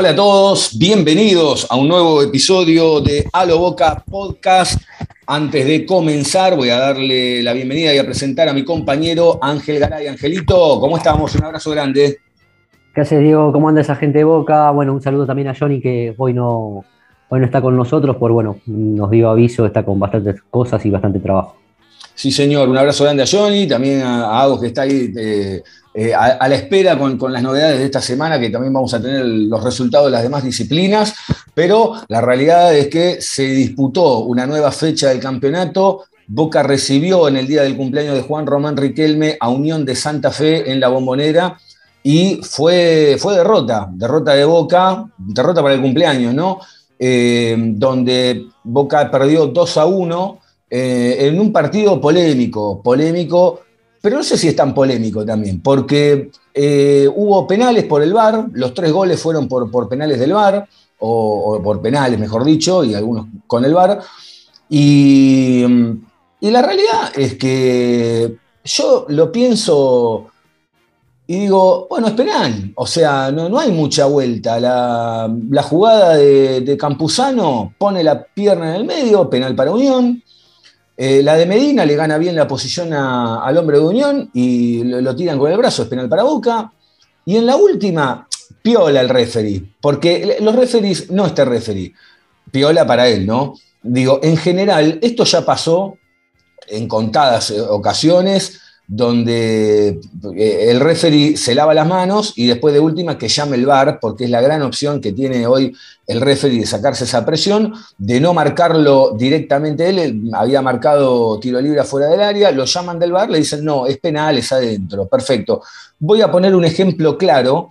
Hola a todos, bienvenidos a un nuevo episodio de Alo Boca Podcast. Antes de comenzar, voy a darle la bienvenida y a presentar a mi compañero Ángel Garay. Angelito, ¿cómo estamos? Un abrazo grande. ¿Qué haces, Diego? ¿Cómo anda esa gente de Boca? Bueno, un saludo también a Johnny que hoy no, hoy no está con nosotros, por bueno, nos dio aviso, está con bastantes cosas y bastante trabajo. Sí, señor, un abrazo grande a Johnny, también a, a Agos que está ahí eh, eh, a, la espera con, con las novedades de esta semana, que también vamos a tener los resultados de las demás disciplinas, pero la realidad es que se disputó una nueva fecha del campeonato. Boca recibió en el día del cumpleaños de Juan Román Riquelme a Unión de Santa Fe en la Bombonera y fue, fue derrota, derrota de Boca, derrota para el cumpleaños, ¿no? Eh, donde Boca perdió 2 a 1 eh, en un partido polémico, polémico, pero no sé si es tan polémico también, porque eh, hubo penales por el VAR, los tres goles fueron por, penales del VAR, o, por penales, mejor dicho, y algunos con el VAR, y, y la realidad es que yo lo pienso y digo, bueno, es penal. O sea, no, no hay mucha vuelta. La, jugada de, Campuzano pone la pierna en el medio, penal para Unión. Eh, la de Medina le gana bien la posición al hombre de Unión y lo, lo, tiran con el brazo, es penal para Boca. Y en la última, piola el referee, porque los referees, no este referee, piola para él, ¿no? Digo, en general, esto ya pasó en contadas ocasiones donde eh, el referee se lava las manos y después de última que llame el VAR, porque es la gran opción que tiene hoy el referee de sacarse esa presión, de no marcarlo directamente él, había marcado tiro libre afuera del área, lo llaman del VAR, le dicen, no, es penal, es adentro, perfecto. Voy a poner un ejemplo claro.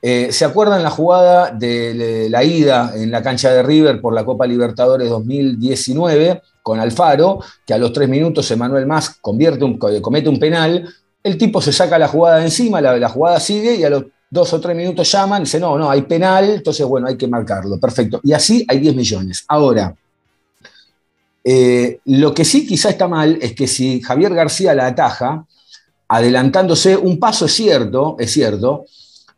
Eh, ¿Se acuerdan la jugada de la ida en la cancha de River por la Copa Libertadores 2019? Con Alfaro, que a los tres minutos Emanuel Más convierte un, comete un penal, el tipo se saca la jugada de encima, la, jugada sigue y a los dos o tres minutos llaman dice, no, no, hay penal, entonces bueno, hay que marcarlo, perfecto. Y así hay 10 millones. Ahora, eh, lo que sí quizá está mal es que si Javier García la ataja, adelantándose un paso es cierto, es cierto,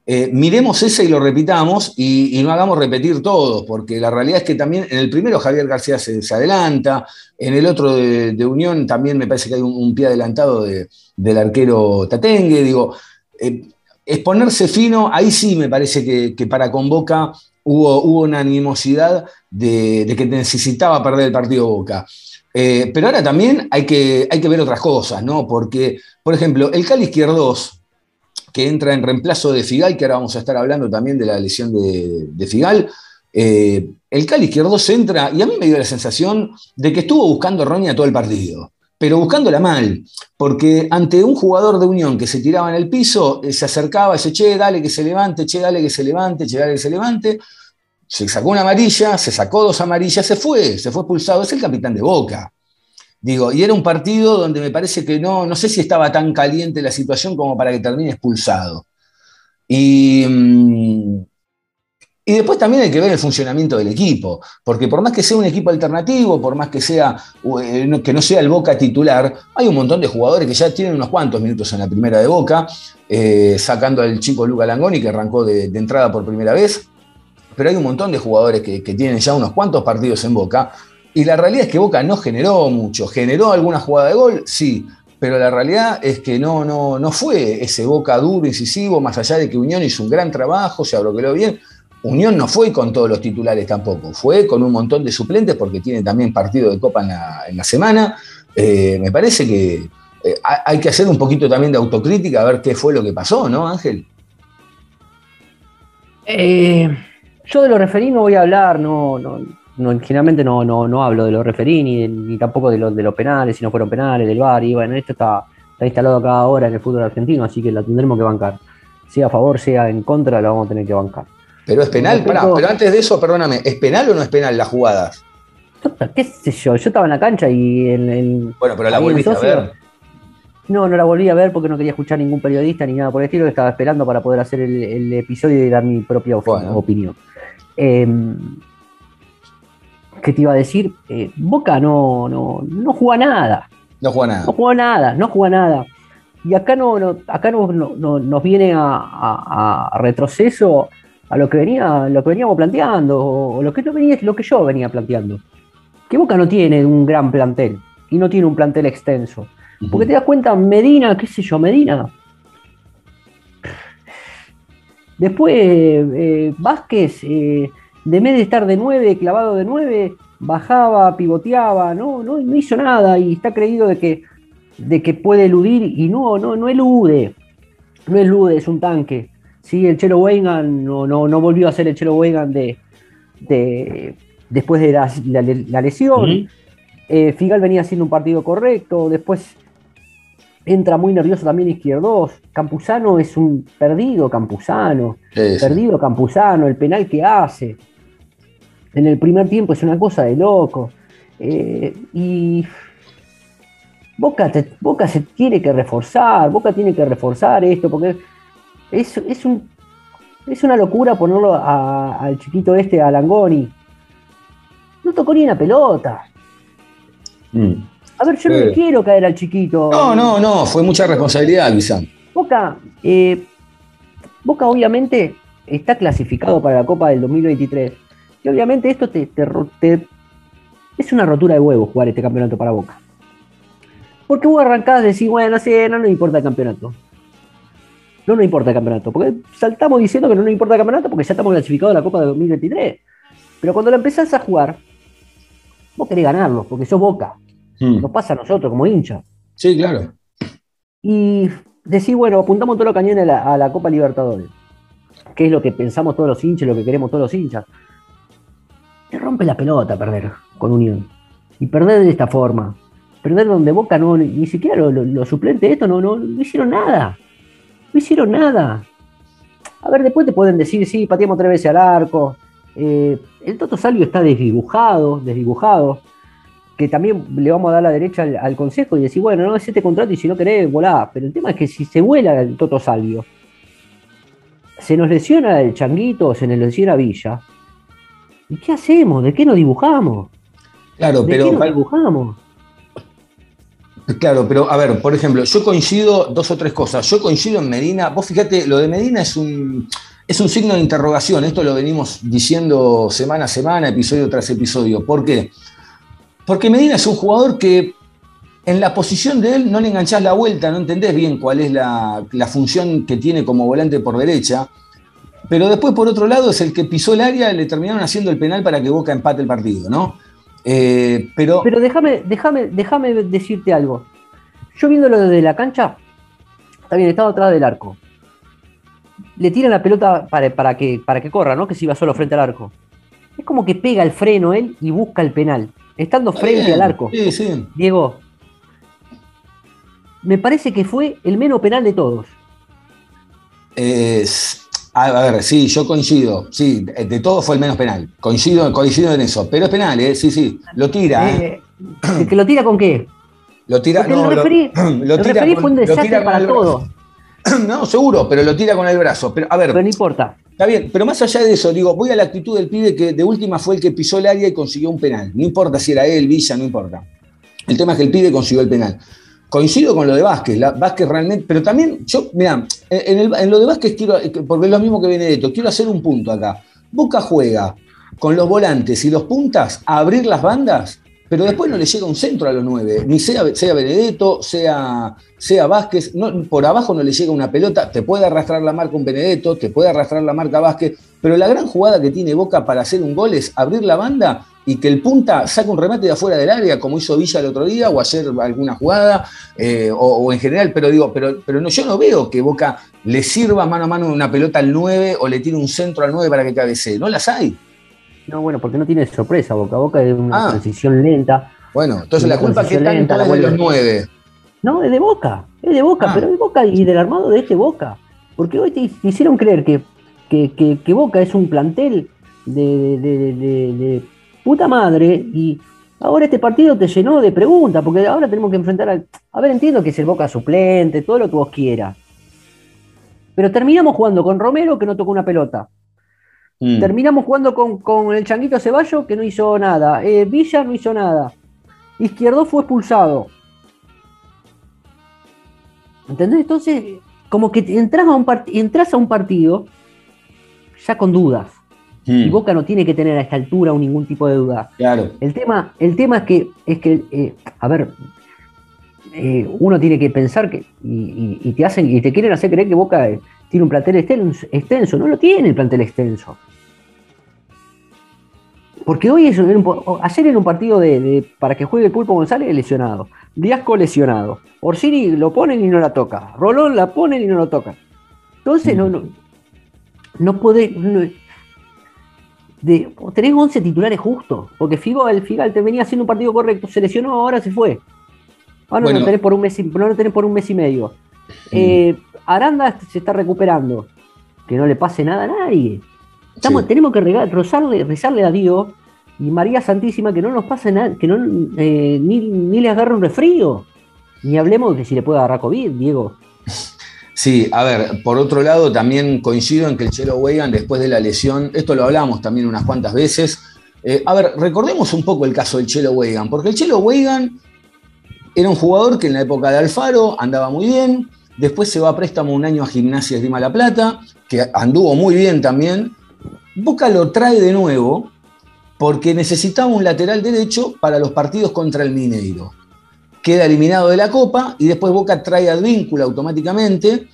eh, miremos ese y lo repitamos y, no hagamos repetir todo, porque la realidad es que también en el primero Javier García se, adelanta, en el otro de, Unión también me parece que hay un, pie adelantado de, del arquero Tatengue, digo, eh, exponerse fino, ahí sí me parece que, para Convoca hubo, hubo una animosidad de, de, que necesitaba perder el partido Boca. Eh, pero ahora también hay que, hay que ver otras cosas, ¿no? Porque, por ejemplo, el Cali Izquierdos, que entra en reemplazo de Figal, que ahora vamos a estar hablando también de la lesión de, de Figal. Eh, el Cali izquierdo se entra, y a mí me dio la sensación de que estuvo buscando Roña todo el partido, pero buscándola mal, porque ante un jugador de Unión que se tiraba en el piso, eh, se acercaba dice, che, dale que se levante, che, dale que se levante, che, dale que se levante. Se sacó una amarilla, se sacó dos amarillas, se fue, se fue expulsado. Es el capitán de Boca. Digo, y era un partido donde me parece que no, no sé si estaba tan caliente la situación como para que termine expulsado. Y, y después también hay que ver el funcionamiento del equipo, porque por más que sea un equipo alternativo, por más que, sea, que no sea el Boca titular, hay un montón de jugadores que ya tienen unos cuantos minutos en la primera de Boca, eh, sacando al chico Luca Langoni, que arrancó de, entrada por primera vez, pero hay un montón de jugadores que tienen ya unos cuantos partidos en Boca, y la realidad es que Boca no generó mucho. ¿Generó alguna jugada de gol? Sí. Pero la realidad es que no, no, no fue ese Boca duro, incisivo, más allá de que Unión hizo un gran trabajo, se abroqueló bien. Unión no fue con todos los titulares tampoco, fue con un montón de suplentes porque tiene también partido de Copa en la, en la semana. Eh, me parece que eh, hay que hacer un poquito también de autocrítica a ver qué fue lo que pasó, ¿no, Ángel? Eh, yo de lo referí no voy a hablar, no, no, no, generalmente no, no, no hablo de los referí ni, ni tampoco de los de los penales, si no fueron penales, del VAR, y bueno, esto está, está instalado acá ahora en el fútbol argentino, así que la tendremos que bancar. Sea a favor, sea en contra, la vamos a tener que bancar. Pero es penal, Respecto- pará, pero antes de eso, perdóname, ¿es penal o no es penal las jugadas? ¿Qué sé yo? Yo estaba en la cancha y en el. Bueno, pero la volviste a ver. No, no la volví a ver porque no quería escuchar ningún periodista ni nada por el estilo. Estaba esperando para poder hacer el, el episodio y dar mi propia Bueno. opinión. Eh, ¿Qué te iba a decir? Eh, Boca no, no, no juega nada. No juega nada. No juega nada, no juega nada. Y acá no, no- acá no, no- no- nos viene a, a- a retroceso a lo que venía, lo que veníamos planteando, o lo que no venía, lo que yo venía planteando. Que Boca no tiene un gran plantel y no tiene un plantel extenso. Porque te das cuenta, Medina, qué sé yo, Medina. Después, eh, Vázquez, eh, de vez de estar de 9, clavado de 9, bajaba, pivoteaba, no, no, no hizo nada y está creído de que, de que puede eludir y no, no, no elude. No elude, es un tanque. Sí, el Chelo Weigand no, no, no volvió a ser el Chelo Weigand de, de, después de la, la- la lesión. Eh, Figal venía haciendo un partido correcto, después entra muy nervioso también Izquierdos. Campuzano es un perdido Campuzano, Sí, sí. perdido Campuzano, el penal que hace. En el primer tiempo es una cosa de loco. Eh, y Boca, te- Boca se tiene que reforzar, Boca tiene que reforzar esto, porque es, es, un, es una locura ponerlo a- al chiquito este, a Langoni. No tocó ni una pelota. Mm. A ver, yo no le quiero caer al chiquito. No, no, no, fue mucha responsabilidad, quizá. Boca, eh, Boca obviamente está clasificado para la Copa del 2023. Y obviamente esto te, te ro- te- es una rotura de huevos jugar este campeonato para Boca. Porque vos arrancás de decir, bueno, sí, no nos importa el campeonato. No nos importa el campeonato. Porque saltamos diciendo que no nos importa el campeonato porque ya estamos clasificados a la Copa del 2023. Pero cuando la empezás a jugar, vos querés ganarlo, porque sos Boca. Mm. Nos pasa a nosotros como hinchas. Sí, claro. y decir, bueno, apuntamos todos los cañones a la, a la Copa Libertadores, que es lo que pensamos todos los hinchas, lo que queremos todos los hinchas. Te rompe la pelota perder con Unión. Y perder de esta forma. Perder donde Boca no, ni, siquiera los lo, los suplentes esto no, no, no hicieron nada. No hicieron nada. A ver, después te pueden decir, sí, pateamos tres veces al arco. Eh, el Toto Salvio está desdibujado, desdibujado que también le vamos a dar la derecha al, al consejo y decir, bueno, no es este contrato y si no querés, volá. Pero el tema es que si se vuela el Toto Salvio, se nos lesiona el changuito, se nos lesiona Villa. ¿Y qué hacemos? ¿De qué nos dibujamos? Claro, ¿De pero qué nos dibujamos? Claro, pero a ver, por ejemplo, yo coincido dos o tres cosas. Yo coincido en Medina. Vos fíjate, lo de Medina es un, es un signo de interrogación. Esto lo venimos diciendo semana a semana, episodio tras episodio. ¿Por qué? Porque Medina es un jugador que en la posición de él no le enganchás la vuelta, no entendés bien cuál es la, la función que tiene como volante por derecha. Pero después, por otro lado, es el que pisó el área y le terminaron haciendo el penal para que Boca empate el partido, ¿no? Eh, pero, Pero déjame, déjame, déjame decirte algo. Yo viéndolo desde la cancha, está bien, estaba atrás del arco. Le tiran la pelota para, para que, para que corra, ¿no? Que se iba solo frente al arco. Es como que pega el freno él y busca el penal. Estando frente al arco. Sí, sí. Diego, me parece que fue el menos penal de todos. Es- a a ver, sí, yo coincido. Sí, de todo fue el menos penal. Coincido, coincido en eso. Pero es penal, ¿eh? Sí, sí. Lo tira, ¿eh? Eh, ¿Que lo tira con qué? Lo tira. No, el referí, lo el tira con- fue un lo desastre tira para el todos. No, seguro, pero lo tira con el brazo. Pero, a ver, Pero no importa. Está bien, pero más allá de eso, digo, voy a la actitud del pibe que de última fue el que pisó el área y consiguió un penal. No importa si era él, Villa, no importa. El tema es que el pibe consiguió el penal. Coincido con lo de Vázquez, la- Vázquez realmente, pero también yo, mira, en, lo de Vázquez quiero, porque es lo mismo que Benedetto, quiero hacer un punto acá. Boca juega con los volantes y los puntas a abrir las bandas, pero después no le llega un centro a los nueve, ni sea, sea Benedetto, sea, sea Vázquez, no, por abajo no le llega una pelota, te puede arrastrar la marca un Benedetto, te puede arrastrar la marca Vázquez, pero la gran jugada que tiene Boca para hacer un gol es abrir la banda y que el punta saque un remate de afuera del área, como hizo Villa el otro día, o ayer alguna jugada, eh, o, o en general, pero digo, pero, pero no, yo no veo que Boca le sirva mano a mano una pelota al 9 o le tire un centro al 9 para que cabecee. No las hay. No, bueno, porque no tiene sorpresa. Boca a Boca es una Ah. transición lenta. Bueno, entonces la culpa que transición tanto lenta, la es de los vuelve- 9. No, es de Boca, es de Boca, Ah. pero es Boca y del armado de este Boca. Porque hoy te, hicieron creer que, que, que- que Boca es un plantel de- de- de puta madre y ahora este partido te llenó de preguntas, porque ahora tenemos que enfrentar al... A ver, entiendo que es el Boca suplente, todo lo que vos quieras. Pero terminamos jugando con Romero que no tocó una pelota. Mm. Terminamos jugando con, con el Changuito Ceballo que no hizo nada. Eh, Villa no hizo nada. Izquierdo fue expulsado. ¿Entendés? Entonces, como que entras a un, part- entras a un partido ya con dudas. Mm. Y Boca no tiene que tener a esta altura ningún tipo de duda. Claro. El tema, el tema es que, es que eh, a ver, eh, uno tiene que pensar que, y, y- y te hacen, y te quieren hacer creer que Boca eh, tiene un plantel extenso, extenso. No lo tiene el plantel extenso. Porque hoy es, ayer era un partido de, de- para que juegue el Pulpo González lesionado. Diasco lesionado. Orsini lo ponen y no la toca. Rolón la ponen y no lo tocan. Entonces no, no, no puede. no- de, tenés 11 titulares justos. Porque Figo, el Figal te venía haciendo un partido correcto, se lesionó, ahora se fue. Ahora no Bueno. lo tenés por un mes, y- no lo tenés por un mes y medio. Eh, Aranda se está recuperando. Que no le pase nada a nadie. Estamos, Sí. Tenemos que regar- rezarle, rezarle a Dios y María Santísima que no nos pase nada, que no, eh, ni, ni le agarre un resfrío. Ni hablemos de si le puede agarrar COVID, Diego. Sí, a ver, por otro lado, también coincido en que el Chelo Weigand, después de la lesión, esto lo hablamos también unas cuantas veces. eh, a ver, recordemos un poco el caso del Chelo Weigand, porque el Chelo Weigand era un jugador que en la época de Alfaro andaba muy bien, después se va a préstamo un año a Gimnasia de La Plata, que anduvo muy bien también. Boca lo trae de nuevo porque necesitaba un lateral derecho para los partidos contra el Mineiro queda eliminado de la Copa y después Boca trae a Advíncula automáticamente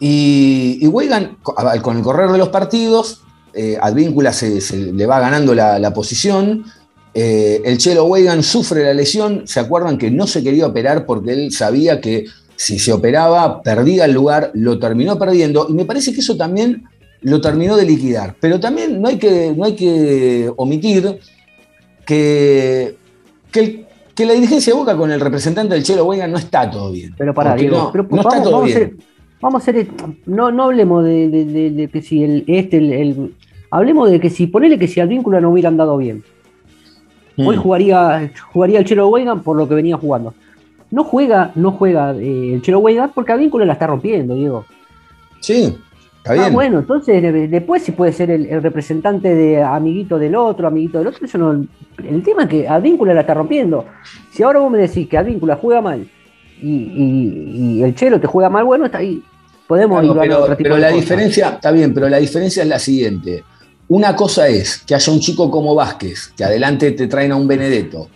y, y con el correr de los partidos, eh, Advíncula se, le va ganando la, posición, eh, el Chelo Weigand sufre la lesión, se acuerdan que no se quería operar porque él sabía que si se operaba perdía el lugar, lo terminó perdiendo y me parece que eso también lo terminó de liquidar, pero también no hay que, no hay que omitir que, que que la dirigencia de Boca con el representante del Chelo Weigand no está todo bien. Pero para, Porque Diego, no, pero no está vamos, todo vamos a bien. ser, vamos a ser, no, no hablemos de, de- de- de que si el, este, el, el- hablemos de que si, ponele que si al vínculo no hubiera andado bien, hoy Mm. jugaría, jugaría el Chelo Weigand por lo que venía jugando. No juega, no juega eh, el Chelo Weigand porque a vínculo la está rompiendo, Diego. Sí, está Ah, bueno, entonces de- después si puede ser el, el representante de amiguito del otro, amiguito del otro, eso no. El tema es que Advíncula la está rompiendo. Si ahora vos me decís que Advíncula juega mal y, y- y el Chelo te juega mal, bueno, está ahí. Podemos Claro, ir a pero, otro tipo pero de la cosas. diferencia, está bien, pero la diferencia es la siguiente. Una cosa es que haya un chico como Vázquez, que adelante te traen a un Benedetto.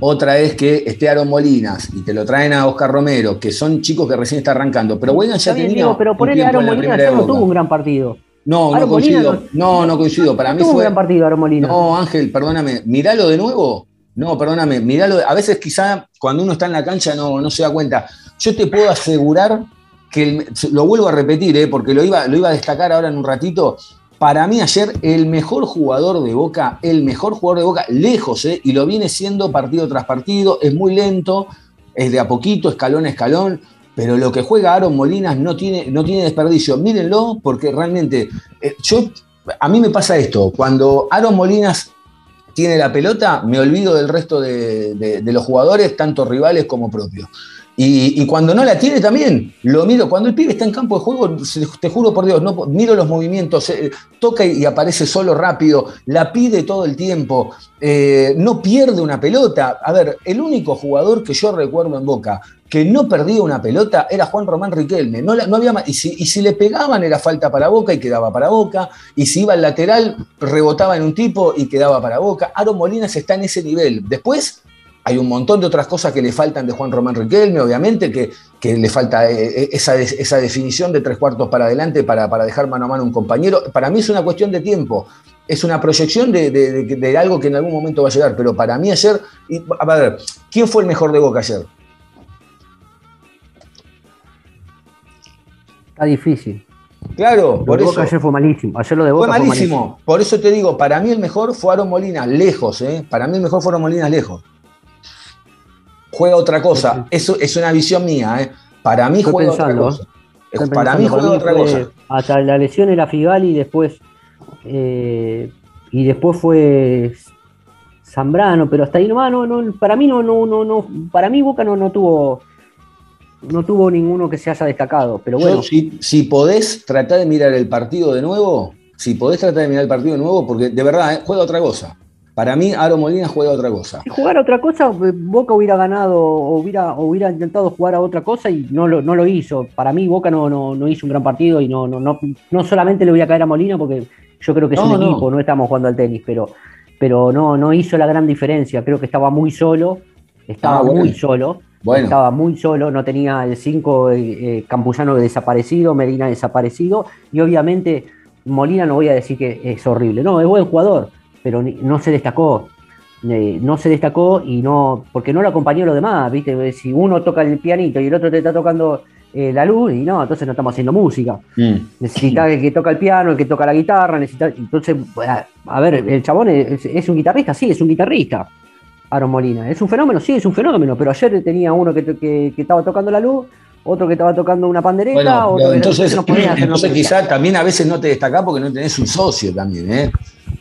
Otra es que esté Aaron Molinas y te lo traen a Oscar Romero, que son chicos que recién está arrancando. Pero Weigand ya tenía Diego, pero un a tiempo Aaron en la Molina, primera ayer no tuvo un gran partido. No, no coincido. Molina No, no coincido. Para No mí tuvo un fue. gran partido Aaron Molina. No, Ángel, perdóname. Míralo de nuevo. No, perdóname. Míralo. A veces, quizá, cuando uno está en la cancha no, no se da cuenta. Yo te puedo asegurar que, el- lo vuelvo a repetir, ¿eh? porque lo iba, lo iba a destacar ahora en un ratito. Para mí, ayer, el mejor jugador de Boca, el mejor jugador de Boca, lejos, ¿eh? y lo viene siendo partido tras partido. Es muy lento, es de a poquito, escalón a escalón. Pero lo que juega Aaron Molinas no tiene, no tiene desperdicio. Mírenlo, porque realmente. eh, yo, a mí me pasa esto. Cuando Aaron Molinas tiene la pelota, me olvido del resto de, los jugadores, tanto rivales como propios. Y, cuando no la tiene también, lo miro. Cuando el pibe está en campo de juego, te juro por Dios, no, miro los movimientos, eh, toca y aparece solo rápido, la pide todo el tiempo, eh, no pierde una pelota. A ver, el único jugador que yo recuerdo en Boca que no perdía una pelota era Juan Román Riquelme. No, la- había, y, si, y si le pegaban era falta para Boca y quedaba para Boca. Y si iba al lateral, rebotaba en un tipo y quedaba para Boca. Aaron Molinas está en ese nivel. Después hay un montón de otras cosas que le faltan de Juan Román Riquelme, obviamente, que, que le falta eh, eh, esa, definición de tres cuartos para adelante para, para dejar mano a mano a un compañero. Para mí es una cuestión de tiempo. Es una proyección de, de- de- de algo que en algún momento va a llegar. Pero para mí ayer, y, a ver, ¿quién fue el mejor de Boca ayer? Está difícil. Claro, Lo por de eso. Ayer fue malísimo. Ayer lo de Boca Fue fue malísimo. Por eso te digo, para mí el mejor fue Aaron Molinas, lejos, ¿eh? Para mí el mejor fue Aaron Molinas, lejos. Juega otra cosa. Eso es una visión mía, ¿eh? Para mí Estoy juega pensando, otra cosa. Estoy Para pensando, mí juega otra fue- cosa. Hasta la lesión era Figali y después. eh, y después fue Zambrano, pero hasta ahí nomás, no, no, para mí no, no, no, no, para mí Boca no, no tuvo. No tuvo ninguno que se haya destacado, pero bueno. Yo, si, si podés tratar de mirar el partido de nuevo, si podés tratar de mirar el partido de nuevo, porque de verdad, ¿eh? juega otra cosa. Para mí, Aro Molina juega otra cosa. Si jugara otra cosa, eh, Boca hubiera ganado o hubiera, hubiera intentado jugar a otra cosa y no lo, no lo hizo. Para mí, Boca no, no, no hizo un gran partido y no, no, no, no solamente le voy a caer a Molina porque yo creo que es No, un equipo, no estamos jugando al tenis, pero, pero no, no hizo la gran diferencia. Creo que estaba muy solo, estaba Ah, bueno. muy solo. Bueno. Estaba muy solo, no tenía el 5 Campuzano desaparecido, Medina desaparecido, y obviamente Molina no voy a decir que es horrible, no, es buen jugador, pero no se destacó. Eh, no se destacó y no, porque no lo acompañó los demás, ¿viste? Si uno toca el pianito y el otro te está tocando eh, la luz, y no, entonces no estamos haciendo música. Mm. Necesita el que toca el piano, el que toca la guitarra, necesita. Entonces, a, a ver, el chabón es, es un guitarrista, sí, es un guitarrista. Aaron Molina. ¿Es un fenómeno? Sí, es un fenómeno, pero ayer tenía uno que, que- que estaba tocando la luz, otro que estaba tocando una pandereta, Bueno, otro que entonces, no podía hacer entonces quizá también a veces no te destacás porque no tenés un socio también, ¿eh?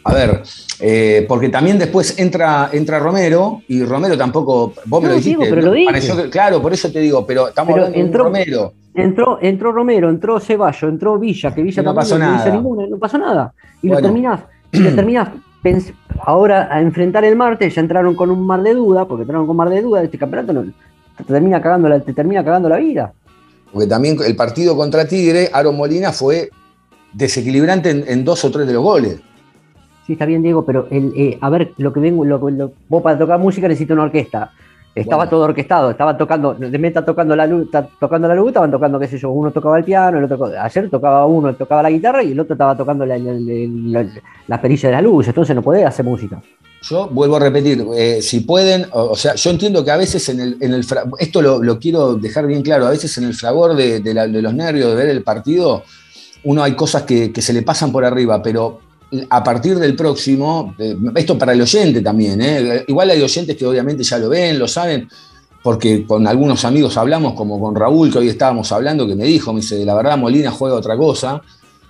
A ver, eh, porque también después entra, entra Romero y Romero tampoco, vos me No, lo dijiste. Diego, pero lo ¿no? Pareció que- claro, por eso te digo, pero estamos Pero hablando de entró- Romero. Entró, entró Romero, entró Ceballo, entró Villa, que Villa no también pasó no nada. ninguna, no pasó nada. Y Bueno. lo terminás, y lo terminás ahora a enfrentar el martes, ya entraron con un mar de duda, porque entraron con mar de duda, este campeonato no, te termina cagando la, te termina cagando la vida. Porque también el partido contra Tigre, Aaron Molina fue desequilibrante en, en dos o tres de los goles. Sí, está bien, Diego, pero el, eh, a ver, lo que vengo, lo, lo- vos para tocar música necesitas una orquesta. Estaba Bueno. todo orquestado, estaba tocando, de meta tocando la luz, tocando la luz, estaban tocando, qué sé yo, uno tocaba el piano, el otro, ayer tocaba uno, tocaba la guitarra y el otro estaba tocando la- la- la perilla de la luz, entonces no podés hacer música. Yo vuelvo a repetir, eh, si pueden, o, sea, yo entiendo que a veces en el, en el esto lo, quiero dejar bien claro, a veces en el fragor de, de los nervios de ver el partido, uno hay cosas que, se le pasan por arriba, pero a partir del próximo, eh, esto para el oyente también, eh, igual hay oyentes que obviamente ya lo ven, lo saben, porque con algunos amigos hablamos, como con Raúl, que hoy estábamos hablando, que me dijo, me dice, la verdad Molina juega otra cosa,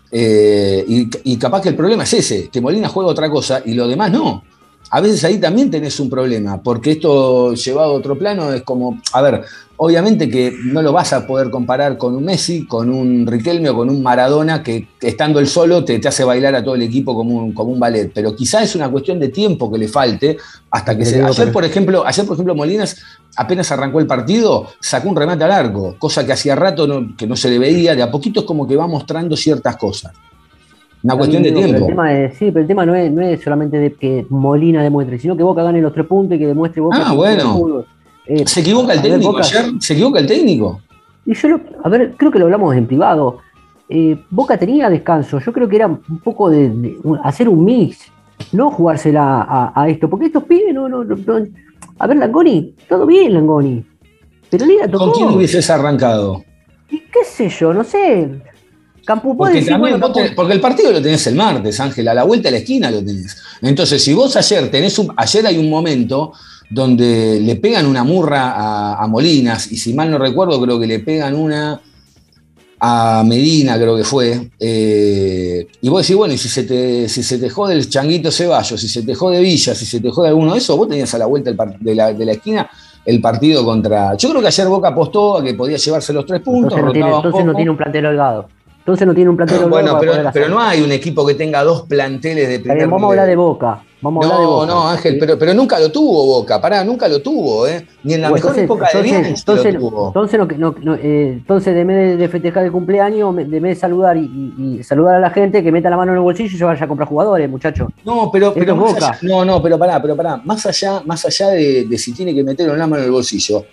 y, y capaz que el problema es ese, que Molina juega otra cosa y lo demás no. A veces ahí también tenés un problema, porque esto llevado a otro plano es como, a ver, obviamente que no lo vas a poder comparar con un Messi, con un Riquelme o con un Maradona que estando él solo te, te hace bailar a todo el equipo como un, como un ballet, pero quizá es una cuestión de tiempo que le falte hasta que se... Ayer, por ejemplo, ayer, por ejemplo, Molinas apenas arrancó el partido, sacó un remate al arco, cosa que hacía rato no- que no se le veía, de a poquito es como que va mostrando ciertas cosas. Una cuestión de tiempo. El tema es, sí, pero el tema no es, no es solamente de que Molina demuestre, sino que Boca gane los tres puntos y que demuestre Boca. Ah, bueno. Eh, ¿Se equivoca el técnico Boca- ayer? ¿Se equivoca el técnico? Y yo, lo- a ver, creo que lo hablamos en privado. Eh, Boca tenía descanso. Yo creo que era un poco de, hacer un mix, no jugársela a, a esto, porque estos pibes no, no, no- no- A ver, Langoni, todo bien, Langoni. Pero Liga tocó. ¿Con quién hubieses arrancado? Y qué sé yo, no sé. Campo puede Porque, decir, también bueno, porque el partido lo tenés el martes, Ángel, a la vuelta de la esquina lo tenés. Entonces, si vos ayer tenés un, ayer hay un momento donde le pegan una murra a, a Molinas, y si mal no recuerdo, creo que le pegan una a Medina, creo que fue. eh, y vos decís, bueno, y si se, te, si se te jode el changuito Ceballos, si se te jode Villa, si se te jode alguno de esos, vos tenías a la vuelta de, la, de la esquina el partido contra. Yo creo que ayer Boca apostó a que podía llevarse los tres puntos, entonces, no tiene, entonces no tiene un plantel holgado. Entonces no tiene un plantel. Bueno, para pero, poder pero hacer. no hay un equipo que tenga dos planteles de primer bien, vamos a hablar de Boca. Vamos a hablar de No, Boca. no, Ángel, ¿sí? pero, pero nunca lo tuvo Boca, pará, nunca lo tuvo, ¿eh? Ni en la Bueno, mejor época de Bianchi entonces, lo tuvo. entonces, no, no- no, eh, entonces de vez de, festejar el cumpleaños, de vez de saludar y, y- y saludar a la gente, que meta la mano en el bolsillo y se vaya a comprar jugadores, muchachos. No, pero, Esto pero Boca. allá- no, no, pero pará, pero pará, más allá, más allá de, de si tiene que meter la mano en el bolsillo.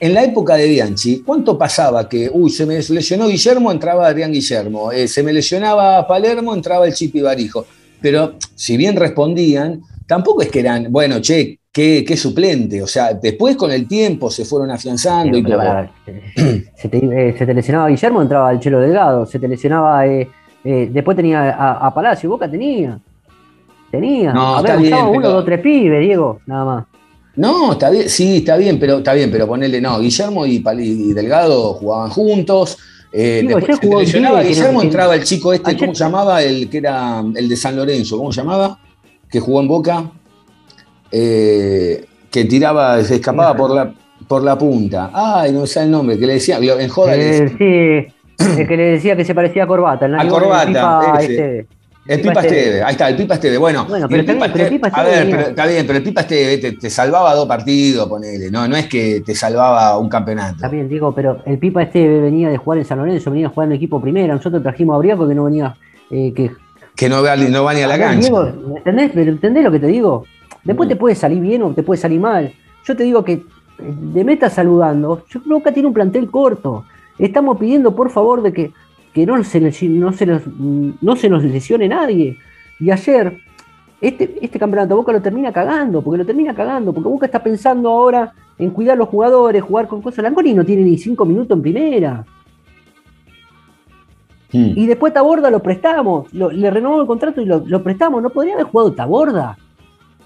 En la época de Bianchi, ¿cuánto pasaba que, uy, se me lesionó Guillermo, entraba Adrián Guillermo, eh, se me lesionaba Palermo, entraba el Chipi Barijo? Pero si bien respondían, tampoco es que eran, bueno, che, qué, qué suplente. O sea, después con el tiempo se fueron afianzando y todo. eh, se, te, eh, se te lesionaba Guillermo, entraba el Chelo Delgado, se te lesionaba, eh, después tenía a, a Palacio, Boca tenía. Tenía. No, a ver, está bien, uno, dos, tres pibes, Diego, nada más. No, está bien, sí, está bien, pero está bien, pero ponele, no, Guillermo y, Pali- y Delgado jugaban juntos. eh, Digo, después se lesionaba no- Guillermo, entraba el chico este, ayer- ¿cómo se llamaba? El que era el de San Lorenzo, ¿cómo se llamaba? Que jugó en Boca, eh, que tiraba, se escapaba por la, por la punta. Ay, no sé el nombre, que le decía, en joda le Eh, decía, sí, el que le decía que se parecía a Corbata. el A Corbata, ese. este. El Pipa Esteve, ahí está, el Pipa Esteve. Bueno, Bueno, pero el está bien, pero el Pipa a Esteve ver, venía- pero, está bien, pero el Pipa Esteve te, te salvaba dos partidos, ponele, no, no es que te salvaba un campeonato. Está bien, digo, pero el Pipa este venía de jugar en San Lorenzo, venía a jugar en el equipo primera. Nosotros trajimos a Briaco que no venía. eh, que, Que no va, no va ni a la ver, cancha. Diego, ¿me ¿entendés? Pero ¿entendés lo que te digo? Después Mm. te puede salir bien o te puede salir mal. Yo te digo que eh, de meta saludando, yo creo que tiene un plantel corto. Estamos pidiendo, por favor, de que, que no, se, les- no, se nos, no se nos lesione nadie. Y ayer, este, este campeonato Boca lo termina cagando, porque lo termina cagando, porque Boca está pensando ahora en cuidar los jugadores, jugar con cosas. Langoni no tiene ni cinco minutos en primera. Mm. Y después Taborda lo prestamos, lo- le renovamos el contrato y lo, lo prestamos. No podría haber jugado Taborda.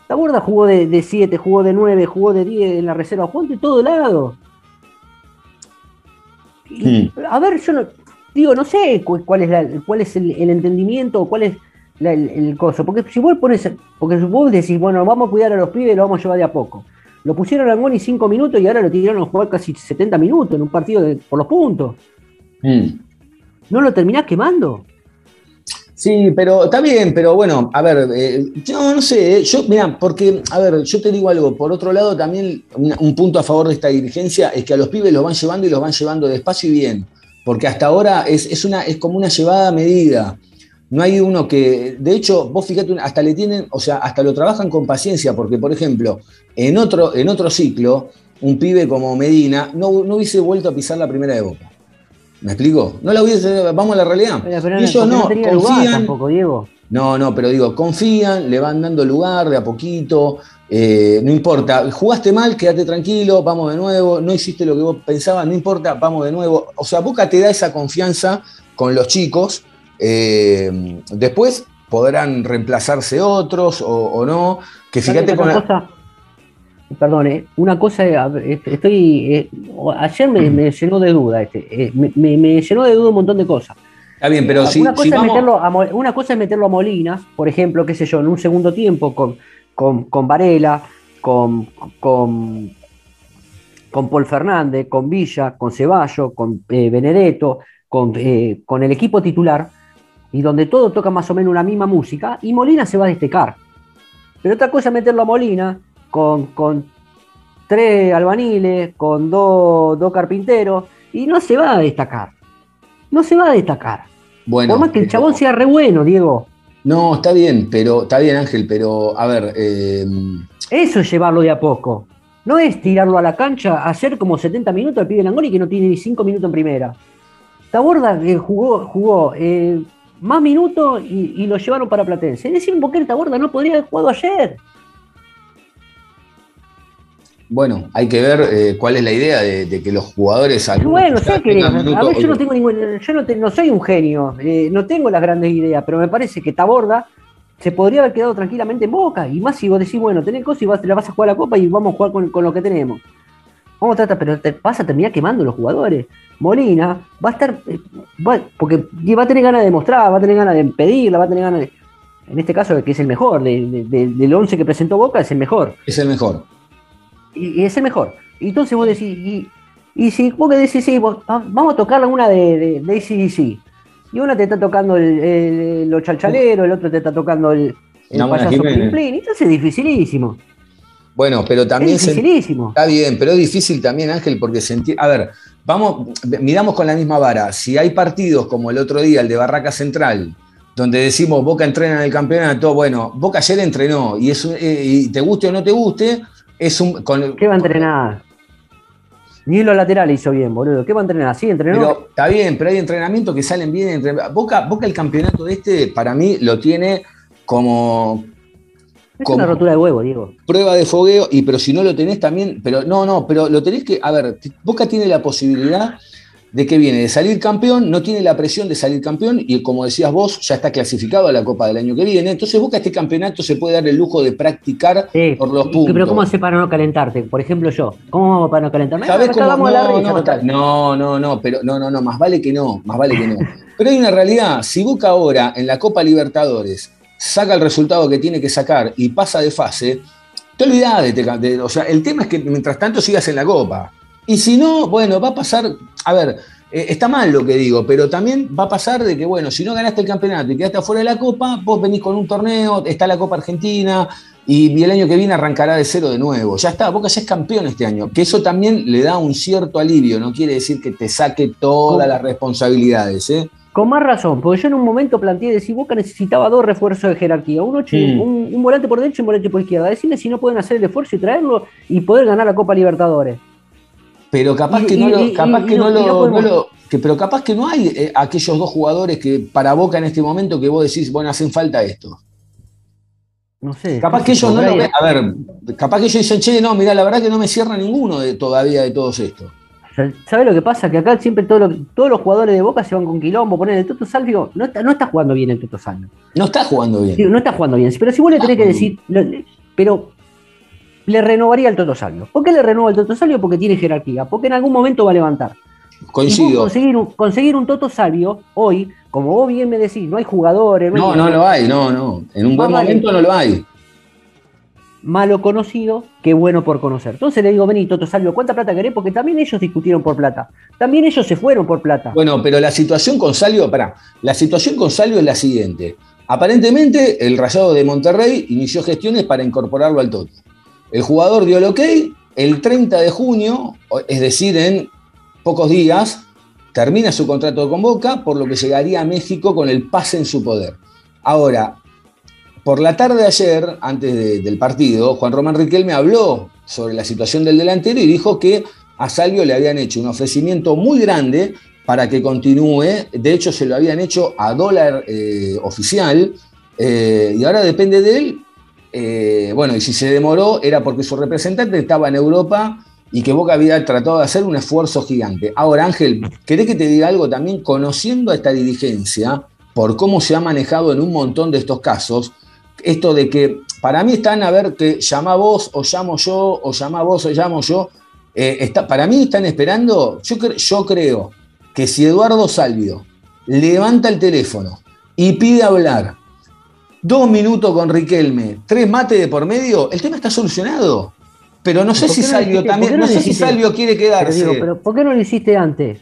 Taborda jugó de 7, jugó de 9, jugó de 10 en la reserva, jugó de todo lado. Y, A ver, yo no, digo, no sé cu- cuál es, la- cuál es el, el entendimiento o cuál es la- el, el coso. Porque si vos pones, porque vos decís, bueno, vamos a cuidar a los pibes, lo vamos a llevar de a poco. Lo pusieron a Langoni 5 minutos y ahora lo tiraron a jugar casi 70 minutos en un partido de- por los puntos. Mm. ¿No lo terminás quemando? Sí, pero está bien, pero bueno, a ver, eh, yo no sé, eh, yo, mira, porque, a ver, yo te digo algo, por otro lado también un, un punto a favor de esta dirigencia es que a los pibes los van llevando y los van llevando despacio y bien, porque hasta ahora es, es una, es como una llevada a medida. No hay uno que, de hecho, vos fíjate, hasta le tienen, o sea, hasta lo trabajan con paciencia, porque, por ejemplo, en otro, en otro ciclo, un pibe como Medina no, no hubiese vuelto a pisar la primera de Boca. ¿Me explico? No la hubiese, vamos a la realidad. Pero, pero ellos no, lugar confían, tampoco, Diego. No, no, pero digo, confían, le van dando lugar de a poquito, eh, no importa, jugaste mal, quédate tranquilo, vamos de nuevo, no hiciste lo que vos pensabas, no importa, vamos de nuevo. O sea, Boca te da esa confianza con los chicos, eh, después podrán reemplazarse otros o, o no, que fíjate con la... cosa, perdón, eh, una cosa, estoy, eh, ayer me, me llenó de duda, este, me, me- me llenó de duda un montón de cosas. Está bien, pero si, una, cosa si es vamos- meterlo a, Mo- una cosa es meterlo a Molinas, por ejemplo, qué sé yo, en un segundo tiempo con, con, con Varela, con, con, con Paul Fernández, con Villa, con Ceballos, con eh, Benedetto, con, eh, con el equipo titular, y donde todo toca más o menos una misma música, y Molina se va a destacar. Pero otra cosa es meterlo a Molina con, con tres albaniles, con dos dos carpinteros, y no se va a destacar. No se va a destacar. bueno, Por más que el chabón sea re bueno, Diego. No, está bien, pero está bien, Ángel, pero a ver, eh, Eso es llevarlo de a poco. No es tirarlo a la cancha, hacer como 70 minutos al pibe Langoni que no tiene ni 5 minutos en primera. Taborda eh, jugó, jugó eh, más minutos y, y lo llevaron para Platense. Es decir, porque el Taborda no podría haber jugado ayer. Bueno, hay que ver eh, cuál es la idea de, de que los jugadores... Bueno, sé que, a ver, yo no tengo ningún, yo no, te- no soy un genio, eh, no tengo las grandes ideas, pero me parece que Taborda se podría haber quedado tranquilamente en Boca, y más si vos decís, bueno, tenés cosas y vas, te la vas a jugar a la Copa y vamos a jugar con, con lo que tenemos. Vamos a tratar, pero te vas a terminar quemando los jugadores. Molina va a estar, eh, va- porque va a tener ganas de demostrar, va a tener ganas de pedirla, va a tener ganas de, en este caso, que es el mejor, de- de- de- del 11 que presentó Boca, es el mejor Es el mejor. Y, y es el mejor. Y entonces vos decís, y, y si vos que decís, sí, vos- va- vamos a tocar alguna de, de, de AC/DC, y una te está tocando el, el- los chalchaleros, el otro te está tocando el, el Una buena payaso. Plin Plin, entonces es dificilísimo. Bueno, pero también es se- dificilísimo. está bien, pero es difícil también, Ángel, porque se enti- A ver, vamos, miramos con la misma vara. Si hay partidos como el otro día, el de Barraca Central, donde decimos Boca entrena en el campeonato, bueno, Boca ayer entrenó, y, es un- eh, y te guste o no te guste, es un. Con, ¿Qué va a entrenar? Ni en los laterales hizo bien, boludo. ¿Qué va a entrenar? Sí, entrenó. Pero está bien, pero hay entrenamientos que salen bien. entre- Boca, Boca el campeonato de este, para mí, lo tiene como es una rotura de huevo, Diego. prueba de fogueo, y pero si no lo tenés también, pero no, no, pero lo tenés que, a ver, Boca tiene la posibilidad de que viene de salir campeón, no tiene la presión de salir campeón y como decías vos, ya está clasificado a la Copa del año que viene. Entonces Boca este campeonato se puede dar el lujo de practicar Sí, por los puntos. Pero ¿cómo hace para no calentarte? Por ejemplo, yo. ¿Cómo para no calentarme? ¿Sabés cómo? la No, risa, no, total. no, no, no, pero no, no, no, más vale que no, más vale que no. Pero hay una realidad, si Boca ahora en la Copa Libertadores saca el resultado que tiene que sacar y pasa de fase, te olvidás de, te- de- o sea, el tema es que mientras tanto sigas en la Copa. Y si no, bueno, va a pasar, a ver, eh, está mal lo que digo, pero también va a pasar de que, bueno, si no ganaste el campeonato y quedaste afuera de la Copa, vos venís con un torneo, está la Copa Argentina, y, el año que viene arrancará de cero de nuevo. Ya está, Boca ya es campeón este año, que eso también le da un cierto alivio, no quiere decir que te saque todas las responsabilidades. ¿eh? Con más razón, porque yo en un momento planteé decir Boca necesitaba dos refuerzos de jerarquía, Mm. un, un volante por derecha y un volante por izquierda. Decirle si no pueden hacer el esfuerzo y traerlo y poder ganar la Copa Libertadores. Pero capaz Y- que no y- lo, capaz y- que no lo, podemos- no lo- que- pero capaz que no hay eh, aquellos dos jugadores que para Boca en este momento que vos decís, bueno, hacen falta esto. No sé. Capaz que ellos no lo ven. A ver, capaz que ellos dicen, che, no, mira, la verdad que no me cierra ninguno de, todavía de todos estos. ¿Sabes lo que pasa? Que acá siempre todo lo- todos los jugadores de Boca se van con quilombo. Poner el Toto Salvio, no está, no está jugando bien el Toto Salvio. No está jugando bien. Digo, no está jugando bien. Pero si vos le tenés que decir, pero le renovaría al Toto Salvio. ¿Por qué le renueva al Toto Salvio? Porque tiene jerarquía. Porque en algún momento va a levantar. Coincido. conseguir un, conseguir un Toto Salvio hoy, como vos bien me decís, no hay jugadores, no, No, hay no lo hay, no, no. En un buen momento no lo hay. malo conocido que bueno por conocer. Entonces le digo, vení, Toto Salvio, ¿cuánta plata querés? Porque también ellos discutieron por plata. También ellos se fueron por plata. Bueno, pero la situación con Salvio, pará, la situación con Salvio es la siguiente. Aparentemente, el Rayado de Monterrey inició gestiones para incorporarlo al Toto. El jugador dio el ok el 30 de junio, es decir, en pocos días, termina su contrato con Boca, por lo que llegaría a México con el pase en su poder. Ahora, por la tarde de ayer, antes de- del partido, Juan Román Riquelme habló sobre la situación del delantero y dijo que a Salvio le habían hecho un ofrecimiento muy grande para que continúe. De hecho, se lo habían hecho a dólar eh, oficial eh, y ahora depende de él. Eh, bueno, y si se demoró era porque su representante estaba en Europa y que Boca había tratado de hacer un esfuerzo gigante. Ahora, Ángel, ¿querés que te diga algo también? Conociendo a esta dirigencia, por cómo se ha manejado en un montón de estos casos, esto de que para mí están a ver que llama vos o llamo yo o llama vos o llamo yo. eh, está, para mí están esperando, yo, yo creo que si Eduardo Salvio levanta el teléfono y pide hablar dos minutos con Riquelme, tres mates de por medio, el tema está solucionado. Pero no sé ¿Por si no Salvio también, no no sé si Salvio quiere Pero quedarse. digo, pero ¿por qué no lo hiciste antes?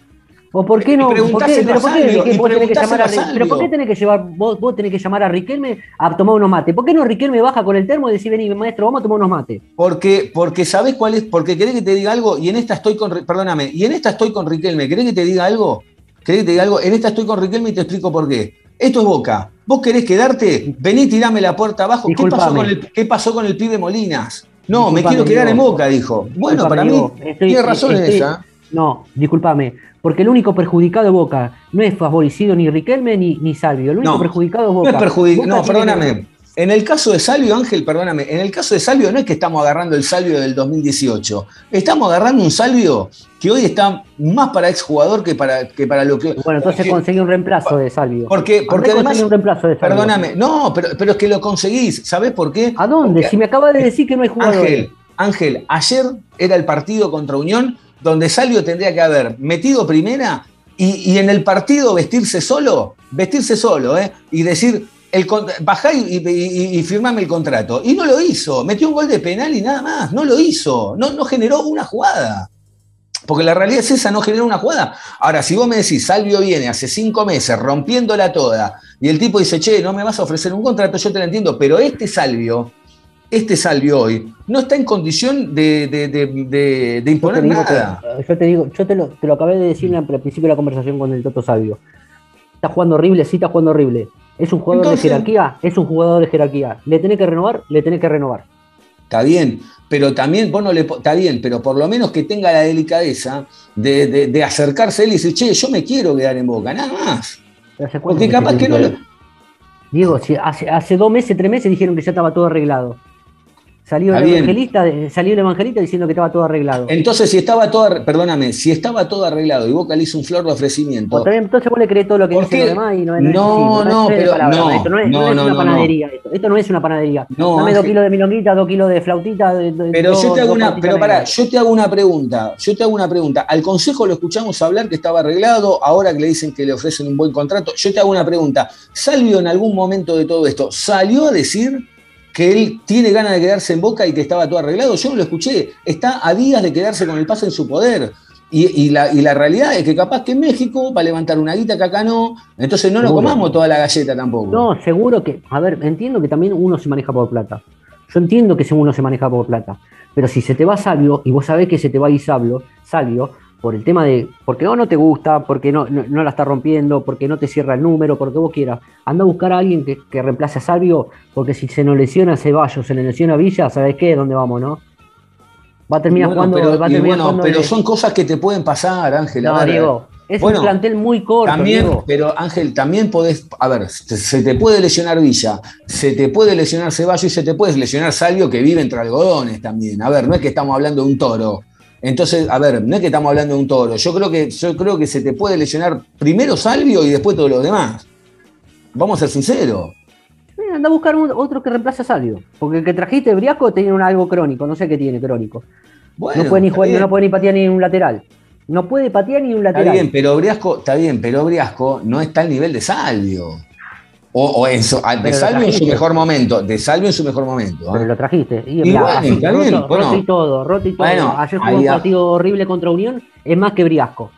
¿O por qué no? Y ¿Por qué, preguntáselo pero por qué que y vos tenés que llamar a, preguntáselo a pero por qué tenés que llevar, vos, vos tenés que llamar a Riquelme a tomar unos mates? ¿Por qué no Riquelme baja con el termo y decir, vení, maestro, vamos a tomar unos mates? Porque, porque sabés cuál es, porque querés que te diga algo, y en esta estoy con, perdóname, y en esta estoy con Riquelme, ¿querés que te diga algo? ¿Querés que te diga algo? En esta estoy con Riquelme y te explico por qué. Esto es Boca. ¿Vos querés quedarte? Vení, tirame la puerta abajo. ¿Qué pasó, con el, ¿Qué pasó con el pibe Molinas? No, me quiero quedar en. Boca, dijo. Bueno, para mí estoy- tiene razón en estoy- esa. No, discúlpame, porque el único perjudicado de Boca no es favorecido ni Riquelme ni, ni Salvio. El único No, perjudicado es No Boca. es perjudic- Boca No, perdóname. En el caso de Salvio, Ángel, perdóname, en el caso de Salvio no es que estamos agarrando el Salvio del 2018. Estamos agarrando un Salvio que hoy está más para exjugador que para, que para lo que. Bueno, entonces conseguí un reemplazo de Salvio. Porque, porque además. un reemplazo de Salvio. Perdóname, no, pero, pero es que lo conseguís. ¿Sabés por qué? ¿A dónde? Porque- Si me acabas de decir que no hay jugadores. Ángel, Ángel, ayer era el partido contra Unión donde Salvio tendría que haber metido primera y, y en el partido vestirse solo, vestirse solo, ¿eh? Y decir, el, bajá y, y- firmame el contrato. Y no lo hizo, metió un gol de penal y nada más, no lo hizo, no, no generó una jugada. Porque la realidad es esa, no generó una jugada. Ahora, si vos me decís, Salvio viene hace cinco meses rompiéndola toda, y el tipo dice, che, no me vas a ofrecer un contrato, yo te lo entiendo, pero este Salvio, este Salvio hoy, no está en condición de, de- de- de- de Yo te imponer digo nada. que- yo te digo, yo te lo, te lo acabé de decir el principio de la conversación con el Toto Salvio. Está jugando horrible, sí está jugando horrible. Es un jugador Entonces- de jerarquía, es un jugador de jerarquía. Le tenés que renovar, le tenés que renovar. Está bien, pero también vos no le está bien, pero por lo menos que tenga la delicadeza de, de- de acercarse a él y decir, che, yo me quiero quedar en boca, nada más. ¿Hace cuánto Porque que capaz que no lo. Diego, si hace, hace dos meses, tres meses dijeron que ya estaba todo arreglado. Salió el, evangelista, salió el evangelista diciendo que estaba todo arreglado. Entonces, si estaba todo, perdóname, si estaba todo arreglado y Boca le hizo un flor de ofrecimiento, también, entonces vos le crees todo lo que ¿Por dicen qué? los demás y no, no, No, no, pero palabra, no, esto no es, no no, es no, una panadería. Esto. Esto no es una panadería. No, Dame dos kilos de milonguita, dos kilos de flautita. de- de- Pero dos- yo te hago una, pero pará, yo te hago una pregunta, yo te hago una pregunta. Al consejo lo escuchamos hablar que estaba arreglado, ahora que le dicen que le ofrecen un buen contrato. Yo te hago una pregunta. ¿Salvio en algún momento de todo esto salió a decir que él tiene ganas de quedarse en Boca y que estaba todo arreglado? Yo no lo escuché. Está a días de quedarse con el pase en su poder. Y, y la, y la realidad es que capaz que en México, para levantar una guita que acá no, entonces no nos comamos toda la galleta tampoco. No, seguro que, a ver, entiendo que también uno se maneja por plata. Yo entiendo que uno se maneja por plata. Pero si se te va Salvio y vos sabés que se te va a ir Salvio, Salvio por el tema de, porque no, no te gusta, porque no, no, no la está rompiendo, porque no te cierra el número, porque vos quieras, anda a buscar a alguien que, que reemplace a Salvio, porque si se nos lesiona Ceballos, se le lesiona Villa, ¿sabés qué? ¿Dónde vamos, no? Va a terminar Bueno, jugando, pero, va a terminar bueno, jugando pero de- son cosas que te pueden pasar, Ángel. No, Diego, es Bueno, un plantel muy corto, También, Diego. pero Ángel, también podés, a ver, se te puede lesionar Villa, se te puede lesionar Ceballos y se te puede lesionar Salvio que vive entre algodones también. A ver, no es que estamos hablando de un toro. Entonces, a ver, no es que estamos hablando de un toro. Yo creo que, yo creo que se te puede lesionar primero Salvio y después todos los demás. Vamos a ser sinceros. Eh, anda a buscar un- otro que reemplace a Salvio. Porque el que trajiste, Briasco, tenía un algo crónico, no sé qué tiene crónico. Bueno, no puede ni está jugar, no puede ni patear ni un lateral. No puede patear ni un Está lateral. bien, pero Briasco, está bien, pero Briasco no está al nivel de Salvio. O, o en su- de Pero lo Salvio en su mejor momento. De Salvio en su mejor momento. ¿eh? Pero lo trajiste. Y, Y mirá, bueno, así, está bien, roto, bueno. roto y todo, roto y todo. Bueno, Ayer jugó un partido horrible contra Unión, es más que Briasco.